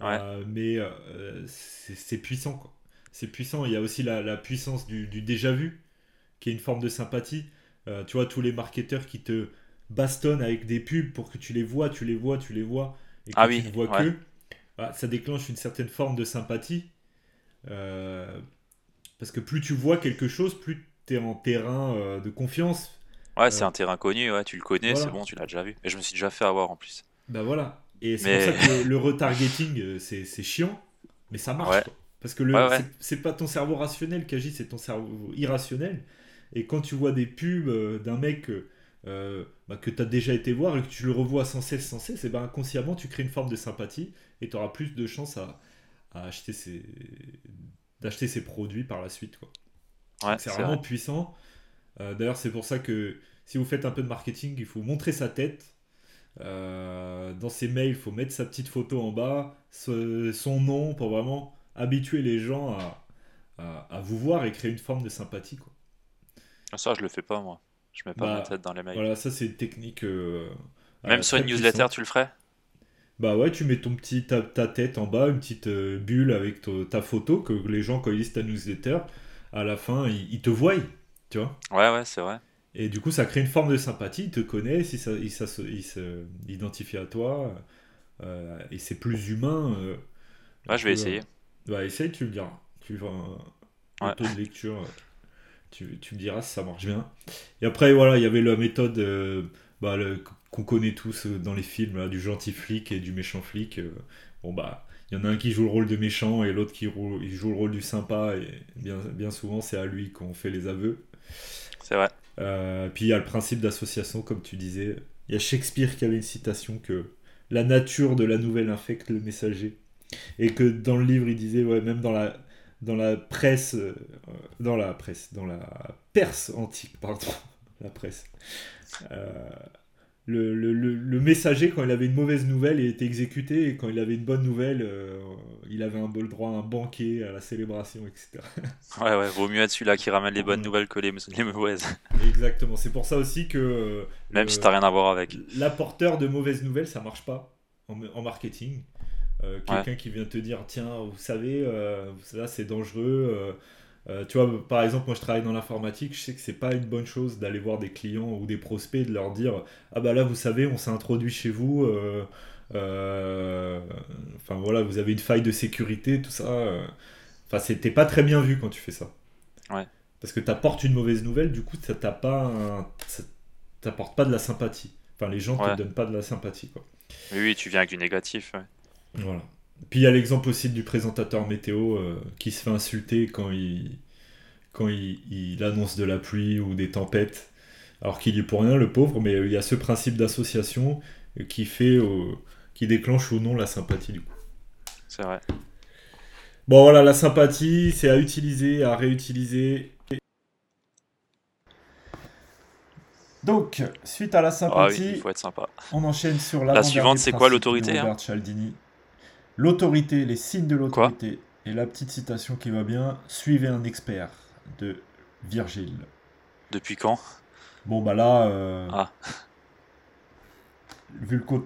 Euh, mais euh, c'est puissant, quoi. C'est puissant. Il y a aussi la, puissance du, déjà vu, qui est une forme de sympathie. Euh, tu vois, tous les marketeurs qui te bastonnent avec des pubs pour que tu les vois, tu les vois, tu les vois, et que ah tu ne vois que, ça déclenche une certaine forme de sympathie. parce que plus tu vois quelque chose, plus tu es en terrain de confiance. Ouais, c'est un terrain connu, ouais, tu le connais, c'est bon, tu l'as déjà vu. Et je me suis déjà fait avoir en plus. Bah voilà. Et c'est pour ça que le, retargeting, c'est chiant, mais ça marche. Parce que le c'est pas ton cerveau rationnel qui agit, c'est ton cerveau irrationnel. Et quand tu vois des pubs d'un mec euh, bah, que tu as déjà été voir et que tu le revois sans cesse, sans cesse, et ben inconsciemment tu crées une forme de sympathie et tu auras plus de chances à, acheter ces d'acheter ces produits par la suite. Quoi. c'est vraiment puissant. Euh, d'ailleurs, c'est pour ça que si vous faites un peu de marketing, il faut montrer sa tête. Euh, dans ses mails, il faut mettre sa petite photo en bas, son nom, pour vraiment habituer les gens à, à, vous voir et créer une forme de sympathie. Quoi. Ah, ça, je le fais pas, moi. Je mets pas ma bah, tête dans les mails. Voilà, ça c'est une technique. Euh, Même sur une newsletter, tu le ferais? Bah ouais, tu mets ton petit, ta, tête en bas, une petite euh, bulle avec ta photo, que les gens, quand ils lisent ta newsletter, à la fin, ils, te voient. Tu vois? Ouais, ouais, c'est vrai. Et du coup, ça crée une forme de sympathie, ils te connaissent, ils, ils, s'identifient à toi, euh, et c'est plus humain. ouais, je vais essayer. Bah, essaye, tu le diras. Tu vas un taux de lecture tu, me diras si ça marche bien. Et après, voilà, il y avait la méthode euh, bah, qu'on connaît tous euh, dans les films, du gentil flic et du méchant flic. Euh. bon, bah, il y en a un qui joue le rôle de méchant et l'autre qui il joue le rôle du sympa. Et bien, bien souvent, c'est à lui qu'on fait les aveux. C'est vrai. puis il y a le principe d'association, comme tu disais. Il y a Shakespeare qui avait une citation que la nature de la nouvelle infecte le messager. Et que dans le livre, il disait, ouais, même dans la, dans la presse, euh, dans la presse, dans la Perse antique, pardon, [LAUGHS] la presse. Euh, le, le, le, messager, quand il avait une mauvaise nouvelle, il était exécuté, et quand il avait une bonne nouvelle, euh, il avait un bol droit à un banquet, à la célébration, etc. [LAUGHS] Ouais, ouais, vaut mieux être celui-là qui ramène les bonnes nouvelles que les, [LAUGHS] les mauvaises. Exactement, c'est pour ça aussi que. Même si t'as rien à voir avec. L'apporteur de mauvaises nouvelles, ça marche pas en, en marketing. Euh, quelqu'un qui vient te dire tiens vous savez euh, là c'est dangereux euh, tu vois par exemple moi je travaille dans l'informatique je sais que c'est pas une bonne chose d'aller voir des clients ou des prospects de leur dire ah bah là vous savez on s'est introduit chez vous enfin voilà vous avez une faille de sécurité tout ça enfin c'était pas très bien vu quand tu fais ça. Ouais. parce que tu apportes une mauvaise nouvelle du coup ça t'a pas t'apporte pas de la sympathie. Enfin les gens te donnent pas de la sympathie quoi. Oui, oui tu viens avec du négatif ouais. Voilà. Puis il y a l'exemple aussi du présentateur météo euh, qui se fait insulter quand il, quand il, annonce de la pluie ou des tempêtes, alors qu'il y est pour rien, le pauvre, mais il y a ce principe d'association qui fait, qui déclenche ou non la sympathie du coup. C'est vrai. Bon voilà, la sympathie, c'est à utiliser, à réutiliser. Donc, suite à la sympathie, ah faut être sympa. on enchaîne sur la. La suivante, c'est quoi l'autorité hein? L'autorité, les signes de l'autorité. Et la petite citation qui va bien suivez un expert de Virgile. Depuis quand? Bon, bah là. Euh, ah. Vu le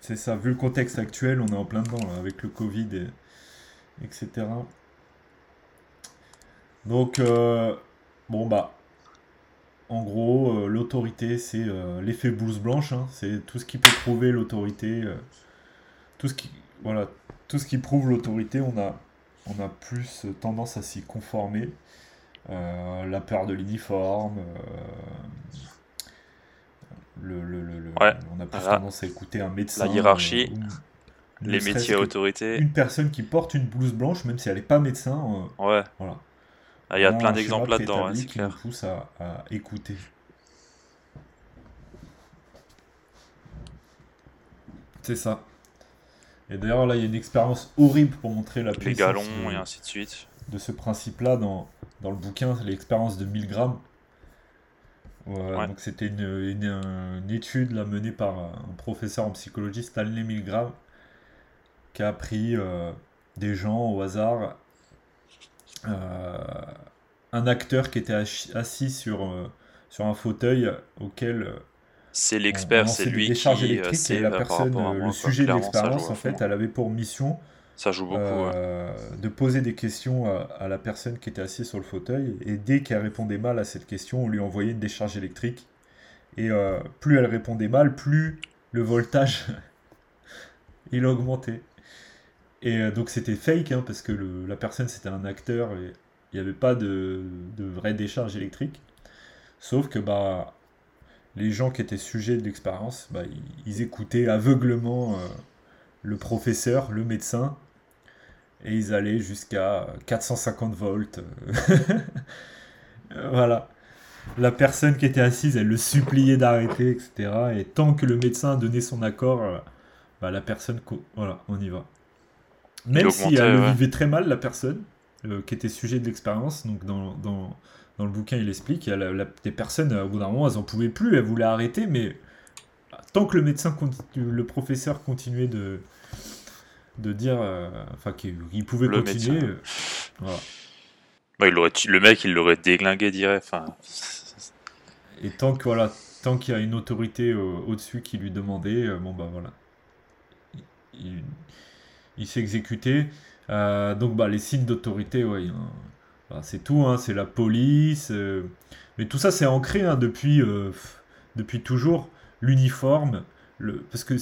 C'est ça, vu le contexte actuel, on est en plein dedans, avec le Covid, et... etc. Donc, euh, bon, bah. En gros, euh, l'autorité, c'est l'effet blouse blanche. Hein. c'est tout ce qui peut prouver l'autorité. tout ce qui voilà, tout ce qui prouve l'autorité, on a, on a plus tendance à s'y conformer. Euh, la peur de l'uniforme, euh, le, on a plus tendance à écouter un médecin. La hiérarchie, euh, les métiers à autorité. Une personne qui porte une blouse blanche, même si elle n'est pas médecin. ouais. Voilà. Ah, il y a plein d'exemples là-dedans, c'est clair. Qui pousse à, à écouter. C'est ça. Et d'ailleurs, là, il y a une expérience horrible pour montrer la puissance. Les galons et ainsi de suite. De ce principe-là dans, dans le bouquin, l'expérience de Milgram. Donc, c'était une, une, étude là, menée par un professeur en psychologie, Stanley Milgram, qui a pris euh, des gens au hasard. Euh, un acteur qui était assis sur, euh, sur un fauteuil auquel c'est l'expert, c'est lui qui euh, c'est la personne, le sujet de l'expérience en fait, elle avait pour mission ça joue beaucoup, euh, de poser des questions à, la personne qui était assise sur le fauteuil et dès qu'elle répondait mal à cette question, on lui envoyait une décharge électrique et euh, plus elle répondait mal, plus le voltage [LAUGHS] il augmentait. Et euh, donc c'était fake, hein, parce que la personne c'était un acteur et il n'y avait pas de, de vraie décharge électrique. Sauf que bah, les gens qui étaient sujets de l'expérience, bah, ils, écoutaient aveuglement euh, le professeur, le médecin, et ils allaient jusqu'à 450 volts. [LAUGHS] voilà. La personne qui était assise, elle le suppliait d'arrêter, etc. Et tant que le médecin donnait son accord, euh, bah, la personne, voilà, on y va. Même si elle vivait très mal, la personne euh, qui était sujet de l'expérience, donc dans, dans, dans, le bouquin, il explique, il y a des personnes, au bout d'un moment, elles n'en pouvaient plus, elles voulaient arrêter, mais tant que le médecin, le professeur continuait de, de dire euh, enfin qu'il pouvait continuer. Euh, voilà. Bah, il le mec, il l'aurait déglingué direct. Et tant que voilà, tant qu'il y a une autorité au-dessus qui lui demandait, bon bah voilà, il, il s'est exécuté. Euh, donc bah les signes d'autorité, ouais, c'est tout, hein, c'est la police. mais tout ça c'est ancré hein, depuis, depuis toujours. L'uniforme, le, parce que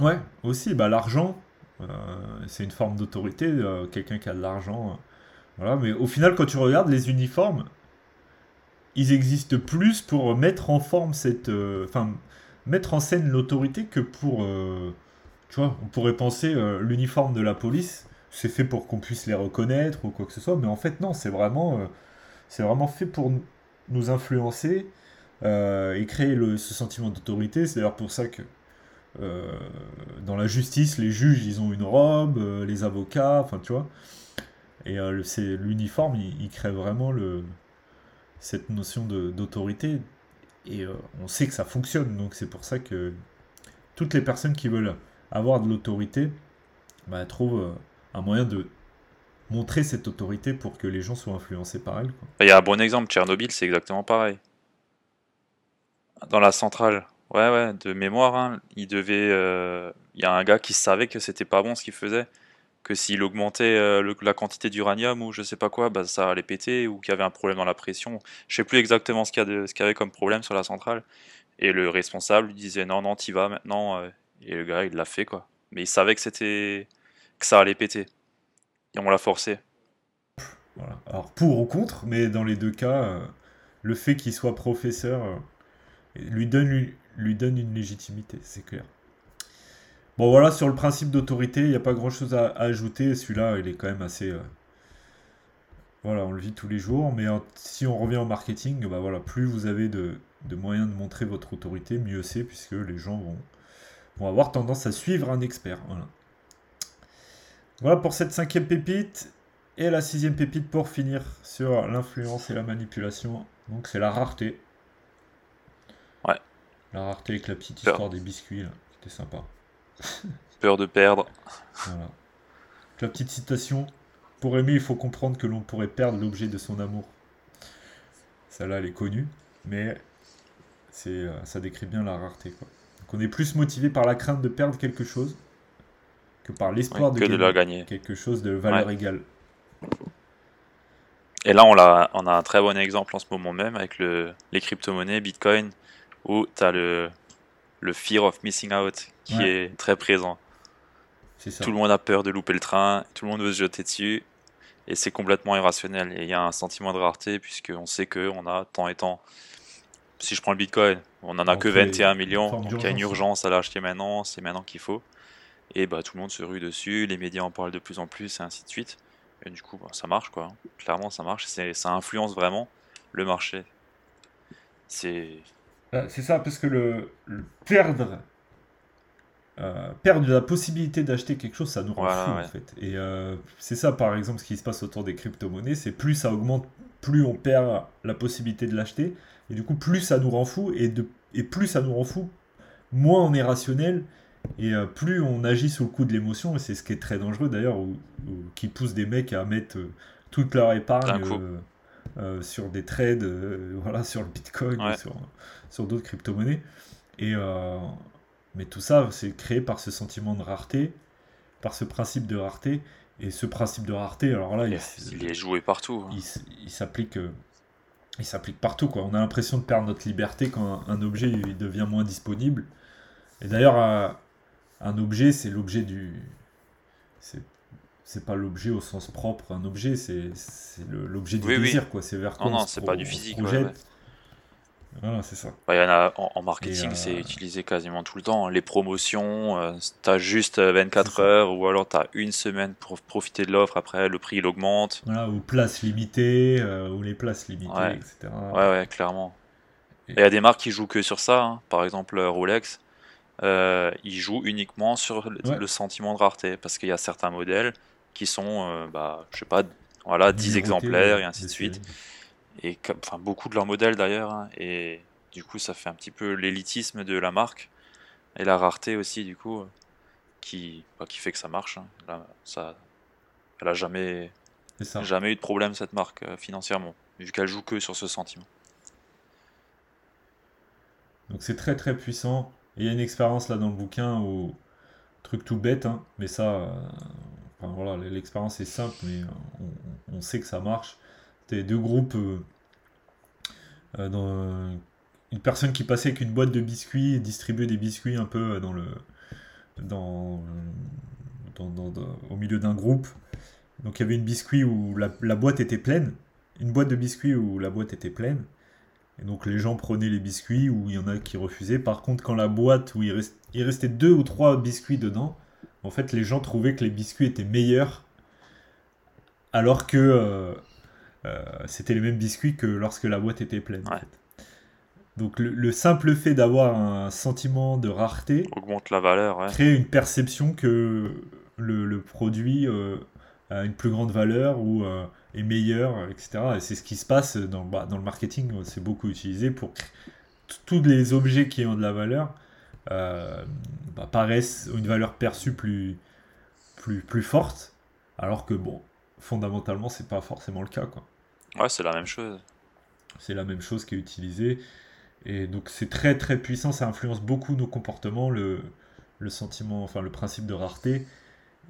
Ouais, aussi, bah, l'argent, euh, c'est une forme d'autorité, euh, quelqu'un qui a de l'argent. Euh, voilà, mais au final, quand tu regardes les uniformes, ils existent plus pour mettre en forme cette. Enfin, mettre en scène l'autorité que pour. On pourrait penser l'uniforme de la police, c'est fait pour qu'on puisse les reconnaître ou quoi que ce soit, mais en fait, non, c'est vraiment, vraiment fait pour nous influencer et créer ce sentiment d'autorité. C'est d'ailleurs pour ça que euh, dans la justice, les juges, ils ont une robe, euh, les avocats, enfin, tu vois. Et euh, l'uniforme, il, crée vraiment cette notion d'autorité. Et on sait que ça fonctionne, donc c'est pour ça que toutes les personnes qui veulent avoir de l'autorité bah, trouvent un moyen de montrer cette autorité pour que les gens soient influencés par elle. Il y a un bon exemple, Tchernobyl, c'est exactement pareil. Dans la centrale, Ouais, ouais, de mémoire, hein. Euh, il y a un gars qui savait que c'était pas bon ce qu'il faisait, que s'il augmentait euh, la quantité d'uranium ou je sais pas quoi, bah, ça allait péter ou qu'il y avait un problème dans la pression. Je sais plus exactement ce qu'il y, avait comme problème sur la centrale. Et le responsable lui disait non, non, t'y vas maintenant. Euh, et le gars, il l'a fait quoi. Mais il savait que c'était que ça allait péter. Et on l'a forcé. Voilà. Alors pour ou contre, mais dans les deux cas, le fait qu'il soit professeur lui donne lui donne une légitimité, c'est clair. Bon voilà, sur le principe d'autorité, il n'y a pas grand-chose à, ajouter. Celui-là, il est quand même assez... Euh, voilà, on le vit tous les jours. Mais si on revient au marketing, bah voilà, plus vous avez de, moyens de montrer votre autorité, mieux c'est, puisque les gens vont, vont avoir tendance à suivre un expert. Voilà. Voilà pour cette cinquième pépite. Et la sixième pépite pour finir sur l'influence et la manipulation. Donc c'est la rareté. La rareté avec la petite histoire des biscuits, là, c'était sympa. [LAUGHS] Peur de perdre. Voilà. La petite citation. Pour aimer, il faut comprendre que l'on pourrait perdre l'objet de son amour. Celle-là, elle est connue, mais c'est, euh, ça décrit bien la rareté. Quoi. Donc on est plus motivé par la crainte de perdre quelque chose que par l'espoir de, gagner quelque chose de valeur égale. Et là, on a, on a un très bon exemple en ce moment même avec le, les crypto-monnaies, Bitcoin, où tu as le, le fear of missing out qui est très présent. Tout le monde a peur de louper le train, tout le monde veut se jeter dessus, et c'est complètement irrationnel. Et il y a un sentiment de rareté, puisqu'on sait qu'on a tant et tant. Si je prends le bitcoin, on n'en a que 21 millions, donc il y a une urgence à l'acheter maintenant, c'est maintenant qu'il faut. Et bah, tout le monde se rue dessus, les médias en parlent de plus en plus, et ainsi de suite. Et du coup, bah, ça marche, quoi. Clairement, ça marche. Ça influence vraiment le marché. C'est euh, c'est ça, parce que le, perdre, euh, perdre la possibilité d'acheter quelque chose, ça nous rend fou en fait. Et euh, c'est ça, par exemple, ce qui se passe autour des crypto-monnaies, c'est plus ça augmente, plus on perd la possibilité de l'acheter, et du coup, plus ça nous rend fou, et, de, et plus ça nous rend fou, moins on est rationnel, et plus on agit sous le coup de l'émotion, et c'est ce qui est très dangereux d'ailleurs, qui pousse des mecs à mettre toute leur épargne euh, sur des trades, euh, voilà, sur le Bitcoin, sur, sur d'autres crypto-monnaies. Et, euh, mais tout ça, c'est créé par ce sentiment de rareté, par ce principe de rareté. Et ce principe de rareté, alors là, il, il est joué partout. Hein. Il, s'applique il s'applique partout. Quoi. On a l'impression de perdre notre liberté quand un, objet il devient moins disponible. Et d'ailleurs, un, objet, c'est l'objet du. C'est pas l'objet au sens propre, un objet, c'est l'objet du désir, quoi. C'est vers quoi Non, non, c'est pas du physique. Voilà, c'est ça. Bah, y en, a, en, marketing, c'est euh, utilisé quasiment tout le temps. Les promotions, euh, tu as juste 24 heures ou alors tu as une semaine pour profiter de l'offre, après le prix il augmente. Voilà, ou places limitées, euh, ou les places limitées, etc. Ouais, ouais, clairement. Il y a des marques qui jouent que sur ça. Hein. Par exemple, Rolex, ils jouent uniquement sur le, sentiment de rareté parce qu'il y a certains modèles qui sont, bah, je sais pas, voilà, 10 exemplaires et ainsi de suite et enfin beaucoup de leurs modèles d'ailleurs, hein, et du coup ça fait un petit peu l'élitisme de la marque et la rareté aussi du coup qui, bah, qui fait que ça marche. Hein. Là, ça, elle a jamais, jamais eu de problème cette marque euh, financièrement, vu qu'elle joue que sur ce sentiment. Donc c'est très très puissant. il y a une expérience là dans le bouquin où truc tout bête, hein, mais ça, euh, voilà, l'expérience est simple, mais on, on, sait que ça marche. C'était deux groupes. Euh, euh, dans, une personne qui passait avec une boîte de biscuits et distribuait des biscuits un peu dans le. Dans, au milieu d'un groupe. Donc il y avait une biscuit où la, boîte était pleine. Une boîte de biscuits où la boîte était pleine. Et donc les gens prenaient les biscuits ou il y en a qui refusaient. Par contre, quand la boîte où il, il restait deux ou trois biscuits dedans, en fait les gens trouvaient que les biscuits étaient meilleurs alors que euh, euh, c'était les mêmes biscuits que lorsque la boîte était pleine. Donc le, simple fait d'avoir un sentiment de rareté augmente la valeur, crée une perception que le, produit euh, a une plus grande valeur ou euh, est meilleur, etc. Et c'est ce qui se passe dans, bah, dans le marketing, c'est beaucoup utilisé pour tous les objets qui ont de la valeur bah, paraissent une valeur perçue plus, plus, plus forte, alors que bon, fondamentalement, c'est pas forcément le cas. Quoi. Ouais, c'est la même chose. C'est la même chose qui est utilisée. Et donc c'est très très puissant, ça influence beaucoup nos comportements, le, le sentiment, enfin le principe de rareté.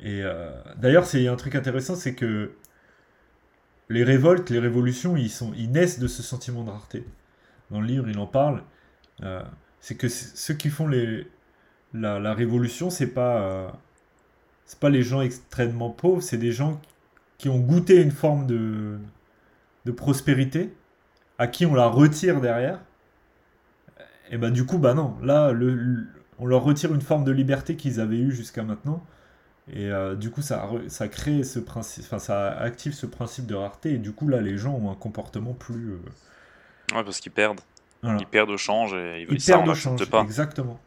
Et euh, d'ailleurs, c'est un truc intéressant, c'est que les révoltes, les révolutions, ils, sont, ils naissent de ce sentiment de rareté. Dans le livre, il en parle. Euh, c'est que ceux qui font les, la, révolution, c'est pas, euh, c'est pas les gens extrêmement pauvres, c'est des gens qui ont goûté une forme de, de prospérité, à qui on la retire derrière, et bah du coup, bah non, là, le, on leur retire une forme de liberté qu'ils avaient eue jusqu'à maintenant, et euh, du coup, ça, ça crée ce principe, enfin, ça active ce principe de rareté, et du coup, là, les gens ont un comportement plus. Euh, ouais, parce qu'ils perdent. Ils perdent au change et ils, ils perdent au change, pas. exactement.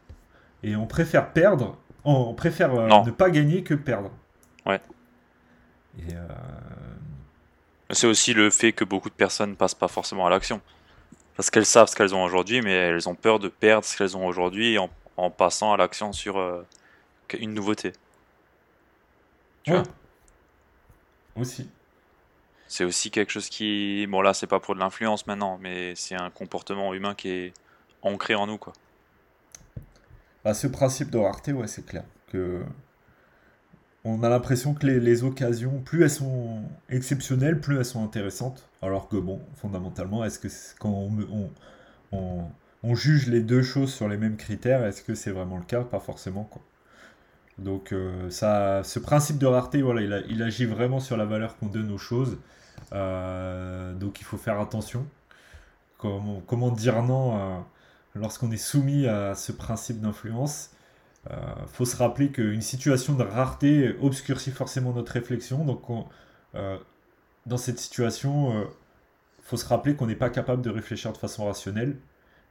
Et on préfère perdre, on préfère euh, ne pas gagner que perdre. Ouais. Et c'est aussi le fait que beaucoup de personnes passent pas forcément à l'action. Parce qu'elles savent ce qu'elles ont aujourd'hui, mais elles ont peur de perdre ce qu'elles ont aujourd'hui en, en, passant à l'action sur euh, une nouveauté. Tu vois? Aussi. C'est aussi quelque chose qui. Bon, là, c'est pas pour de l'influence maintenant, mais c'est un comportement humain qui est ancré en nous, quoi. Bah, ce principe de rareté, ouais, c'est clair. Que on a l'impression que les, occasions, plus elles sont exceptionnelles, plus elles sont intéressantes. Alors que bon, fondamentalement, est-ce que quand on, juge les deux choses sur les mêmes critères, est-ce que c'est vraiment le cas? Pas forcément. Quoi. Donc euh, ça, ce principe de rareté, voilà, il, agit vraiment sur la valeur qu'on donne aux choses. Euh, donc il faut faire attention. Comment, dire non euh, lorsqu'on est soumis à ce principe d'influence? Faut se rappeler qu'une situation de rareté obscurcit forcément notre réflexion. Donc, euh, dans cette situation, il euh, faut se rappeler qu'on n'est pas capable de réfléchir de façon rationnelle.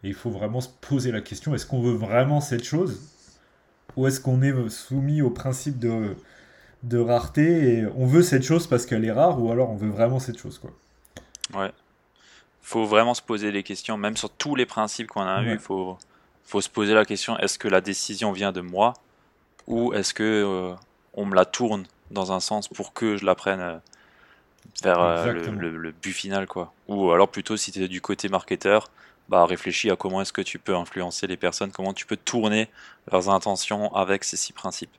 Et il faut vraiment se poser la question est-ce qu'on veut vraiment cette chose Ou est-ce qu'on est soumis au principe de, de rareté et on veut cette chose parce qu'elle est rare ou alors on veut vraiment cette chose quoi. Ouais. Faut vraiment se poser les questions, même sur tous les principes qu'on a il faut faut se poser la question est-ce que la décision vient de moi ou est-ce que euh, on me la tourne dans un sens pour que je la prenne euh, vers euh, le, but final quoi. Ou alors plutôt si tu es du côté marketeur bah réfléchis à comment est-ce que tu peux influencer les personnes comment tu peux tourner leurs intentions avec ces six principes.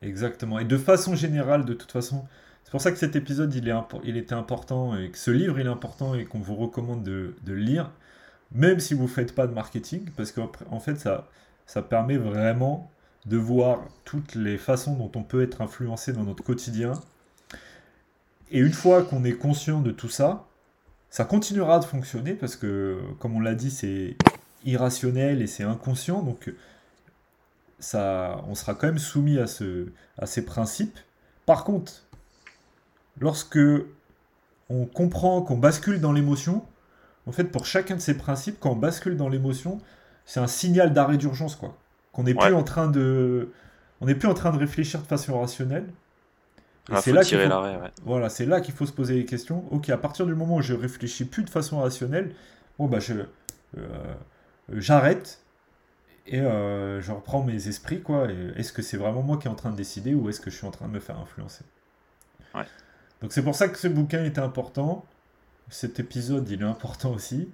Exactement. Et de façon générale de toute façon c'est pour ça que cet épisode il, est il était important et que ce livre il est important et qu'on vous recommande de, de le lire même si vous ne faites pas de marketing, parce qu'en fait, ça, ça permet vraiment de voir toutes les façons dont on peut être influencé dans notre quotidien. Et une fois qu'on est conscient de tout ça, ça continuera de fonctionner parce que, comme on l'a dit, c'est irrationnel et c'est inconscient. Donc, ça, on sera quand même soumis à, ce, à ces principes. Par contre, lorsque on comprend qu'on bascule dans l'émotion, en fait, pour chacun de ces principes, quand on bascule dans l'émotion, c'est un signal d'arrêt d'urgence, quoi. Qu'on n'est plus en train de, on n'est plus en train de réfléchir de façon rationnelle. c'est là qu'il faut... Voilà, c'est là qu'il faut se poser les questions. Ok, à partir du moment où je réfléchis plus de façon rationnelle, bon bah je, euh, j'arrête et euh, je reprends mes esprits quoi. Est-ce que c'est vraiment moi qui est en train de décider ou est-ce que je suis en train de me faire influencer? Ouais. Donc c'est pour ça que ce bouquin était important. Cet épisode, il est important aussi.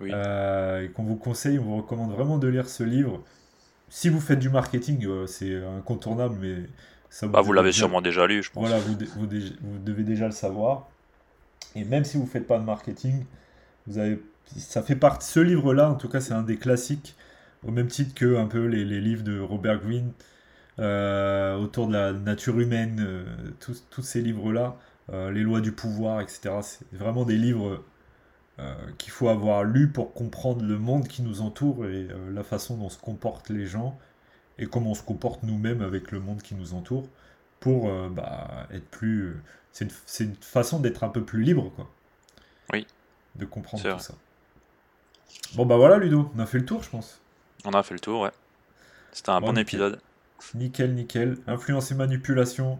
Euh, et qu'on vous conseille, on vous recommande vraiment de lire ce livre. Si vous faites du marketing, euh, c'est incontournable, mais ça vous, bah, vous l'avez sûrement déjà lu, je pense. Voilà, vous, vous, vous, devez déjà le savoir. Et même si vous ne faites pas de marketing, vous avez, ça fait partie. Ce livre-là, en tout cas, c'est un des classiques, au même titre que un peu les, les livres de Robert Greene euh, autour de la nature humaine, tous, tous ces livres-là. Euh, les lois du pouvoir, etc. C'est vraiment des livres euh, qu'il faut avoir lus pour comprendre le monde qui nous entoure et euh, la façon dont se comportent les gens et comment on se comporte nous-mêmes avec le monde qui nous entoure pour bah, être plus... C'est une, façon d'être un peu plus libre, quoi. Oui. De comprendre tout ça. Bon bah voilà Ludo, on a fait le tour je pense. On a fait le tour, ouais. C'était un bon, épisode. Nickel, nickel. Influence et manipulation,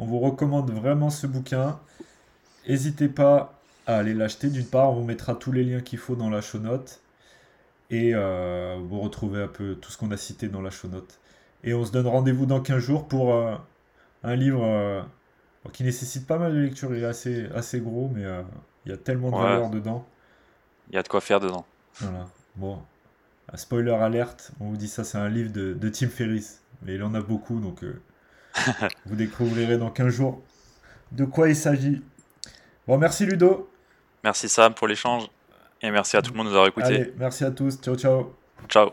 on vous recommande vraiment ce bouquin. N'hésitez pas à aller l'acheter. D'une part, on vous mettra tous les liens qu'il faut dans la show note. Et euh, vous retrouvez un peu tout ce qu'on a cité dans la show note. Et on se donne rendez-vous dans 15 jours pour euh, un livre euh, qui nécessite pas mal de lecture. Il est assez, assez gros, mais il y a tellement de valeur dedans. Il y a de quoi faire dedans. Voilà. Bon. Spoiler alerte, on vous dit ça, c'est un livre de, de Tim Ferriss. Mais il en a beaucoup, donc [LAUGHS] Vous découvrirez dans 15 jours de quoi il s'agit. Bon, merci Ludo. Merci Sam pour l'échange. Et merci à tout le monde de nous avoir écoutés. merci à tous. Ciao, ciao. Ciao.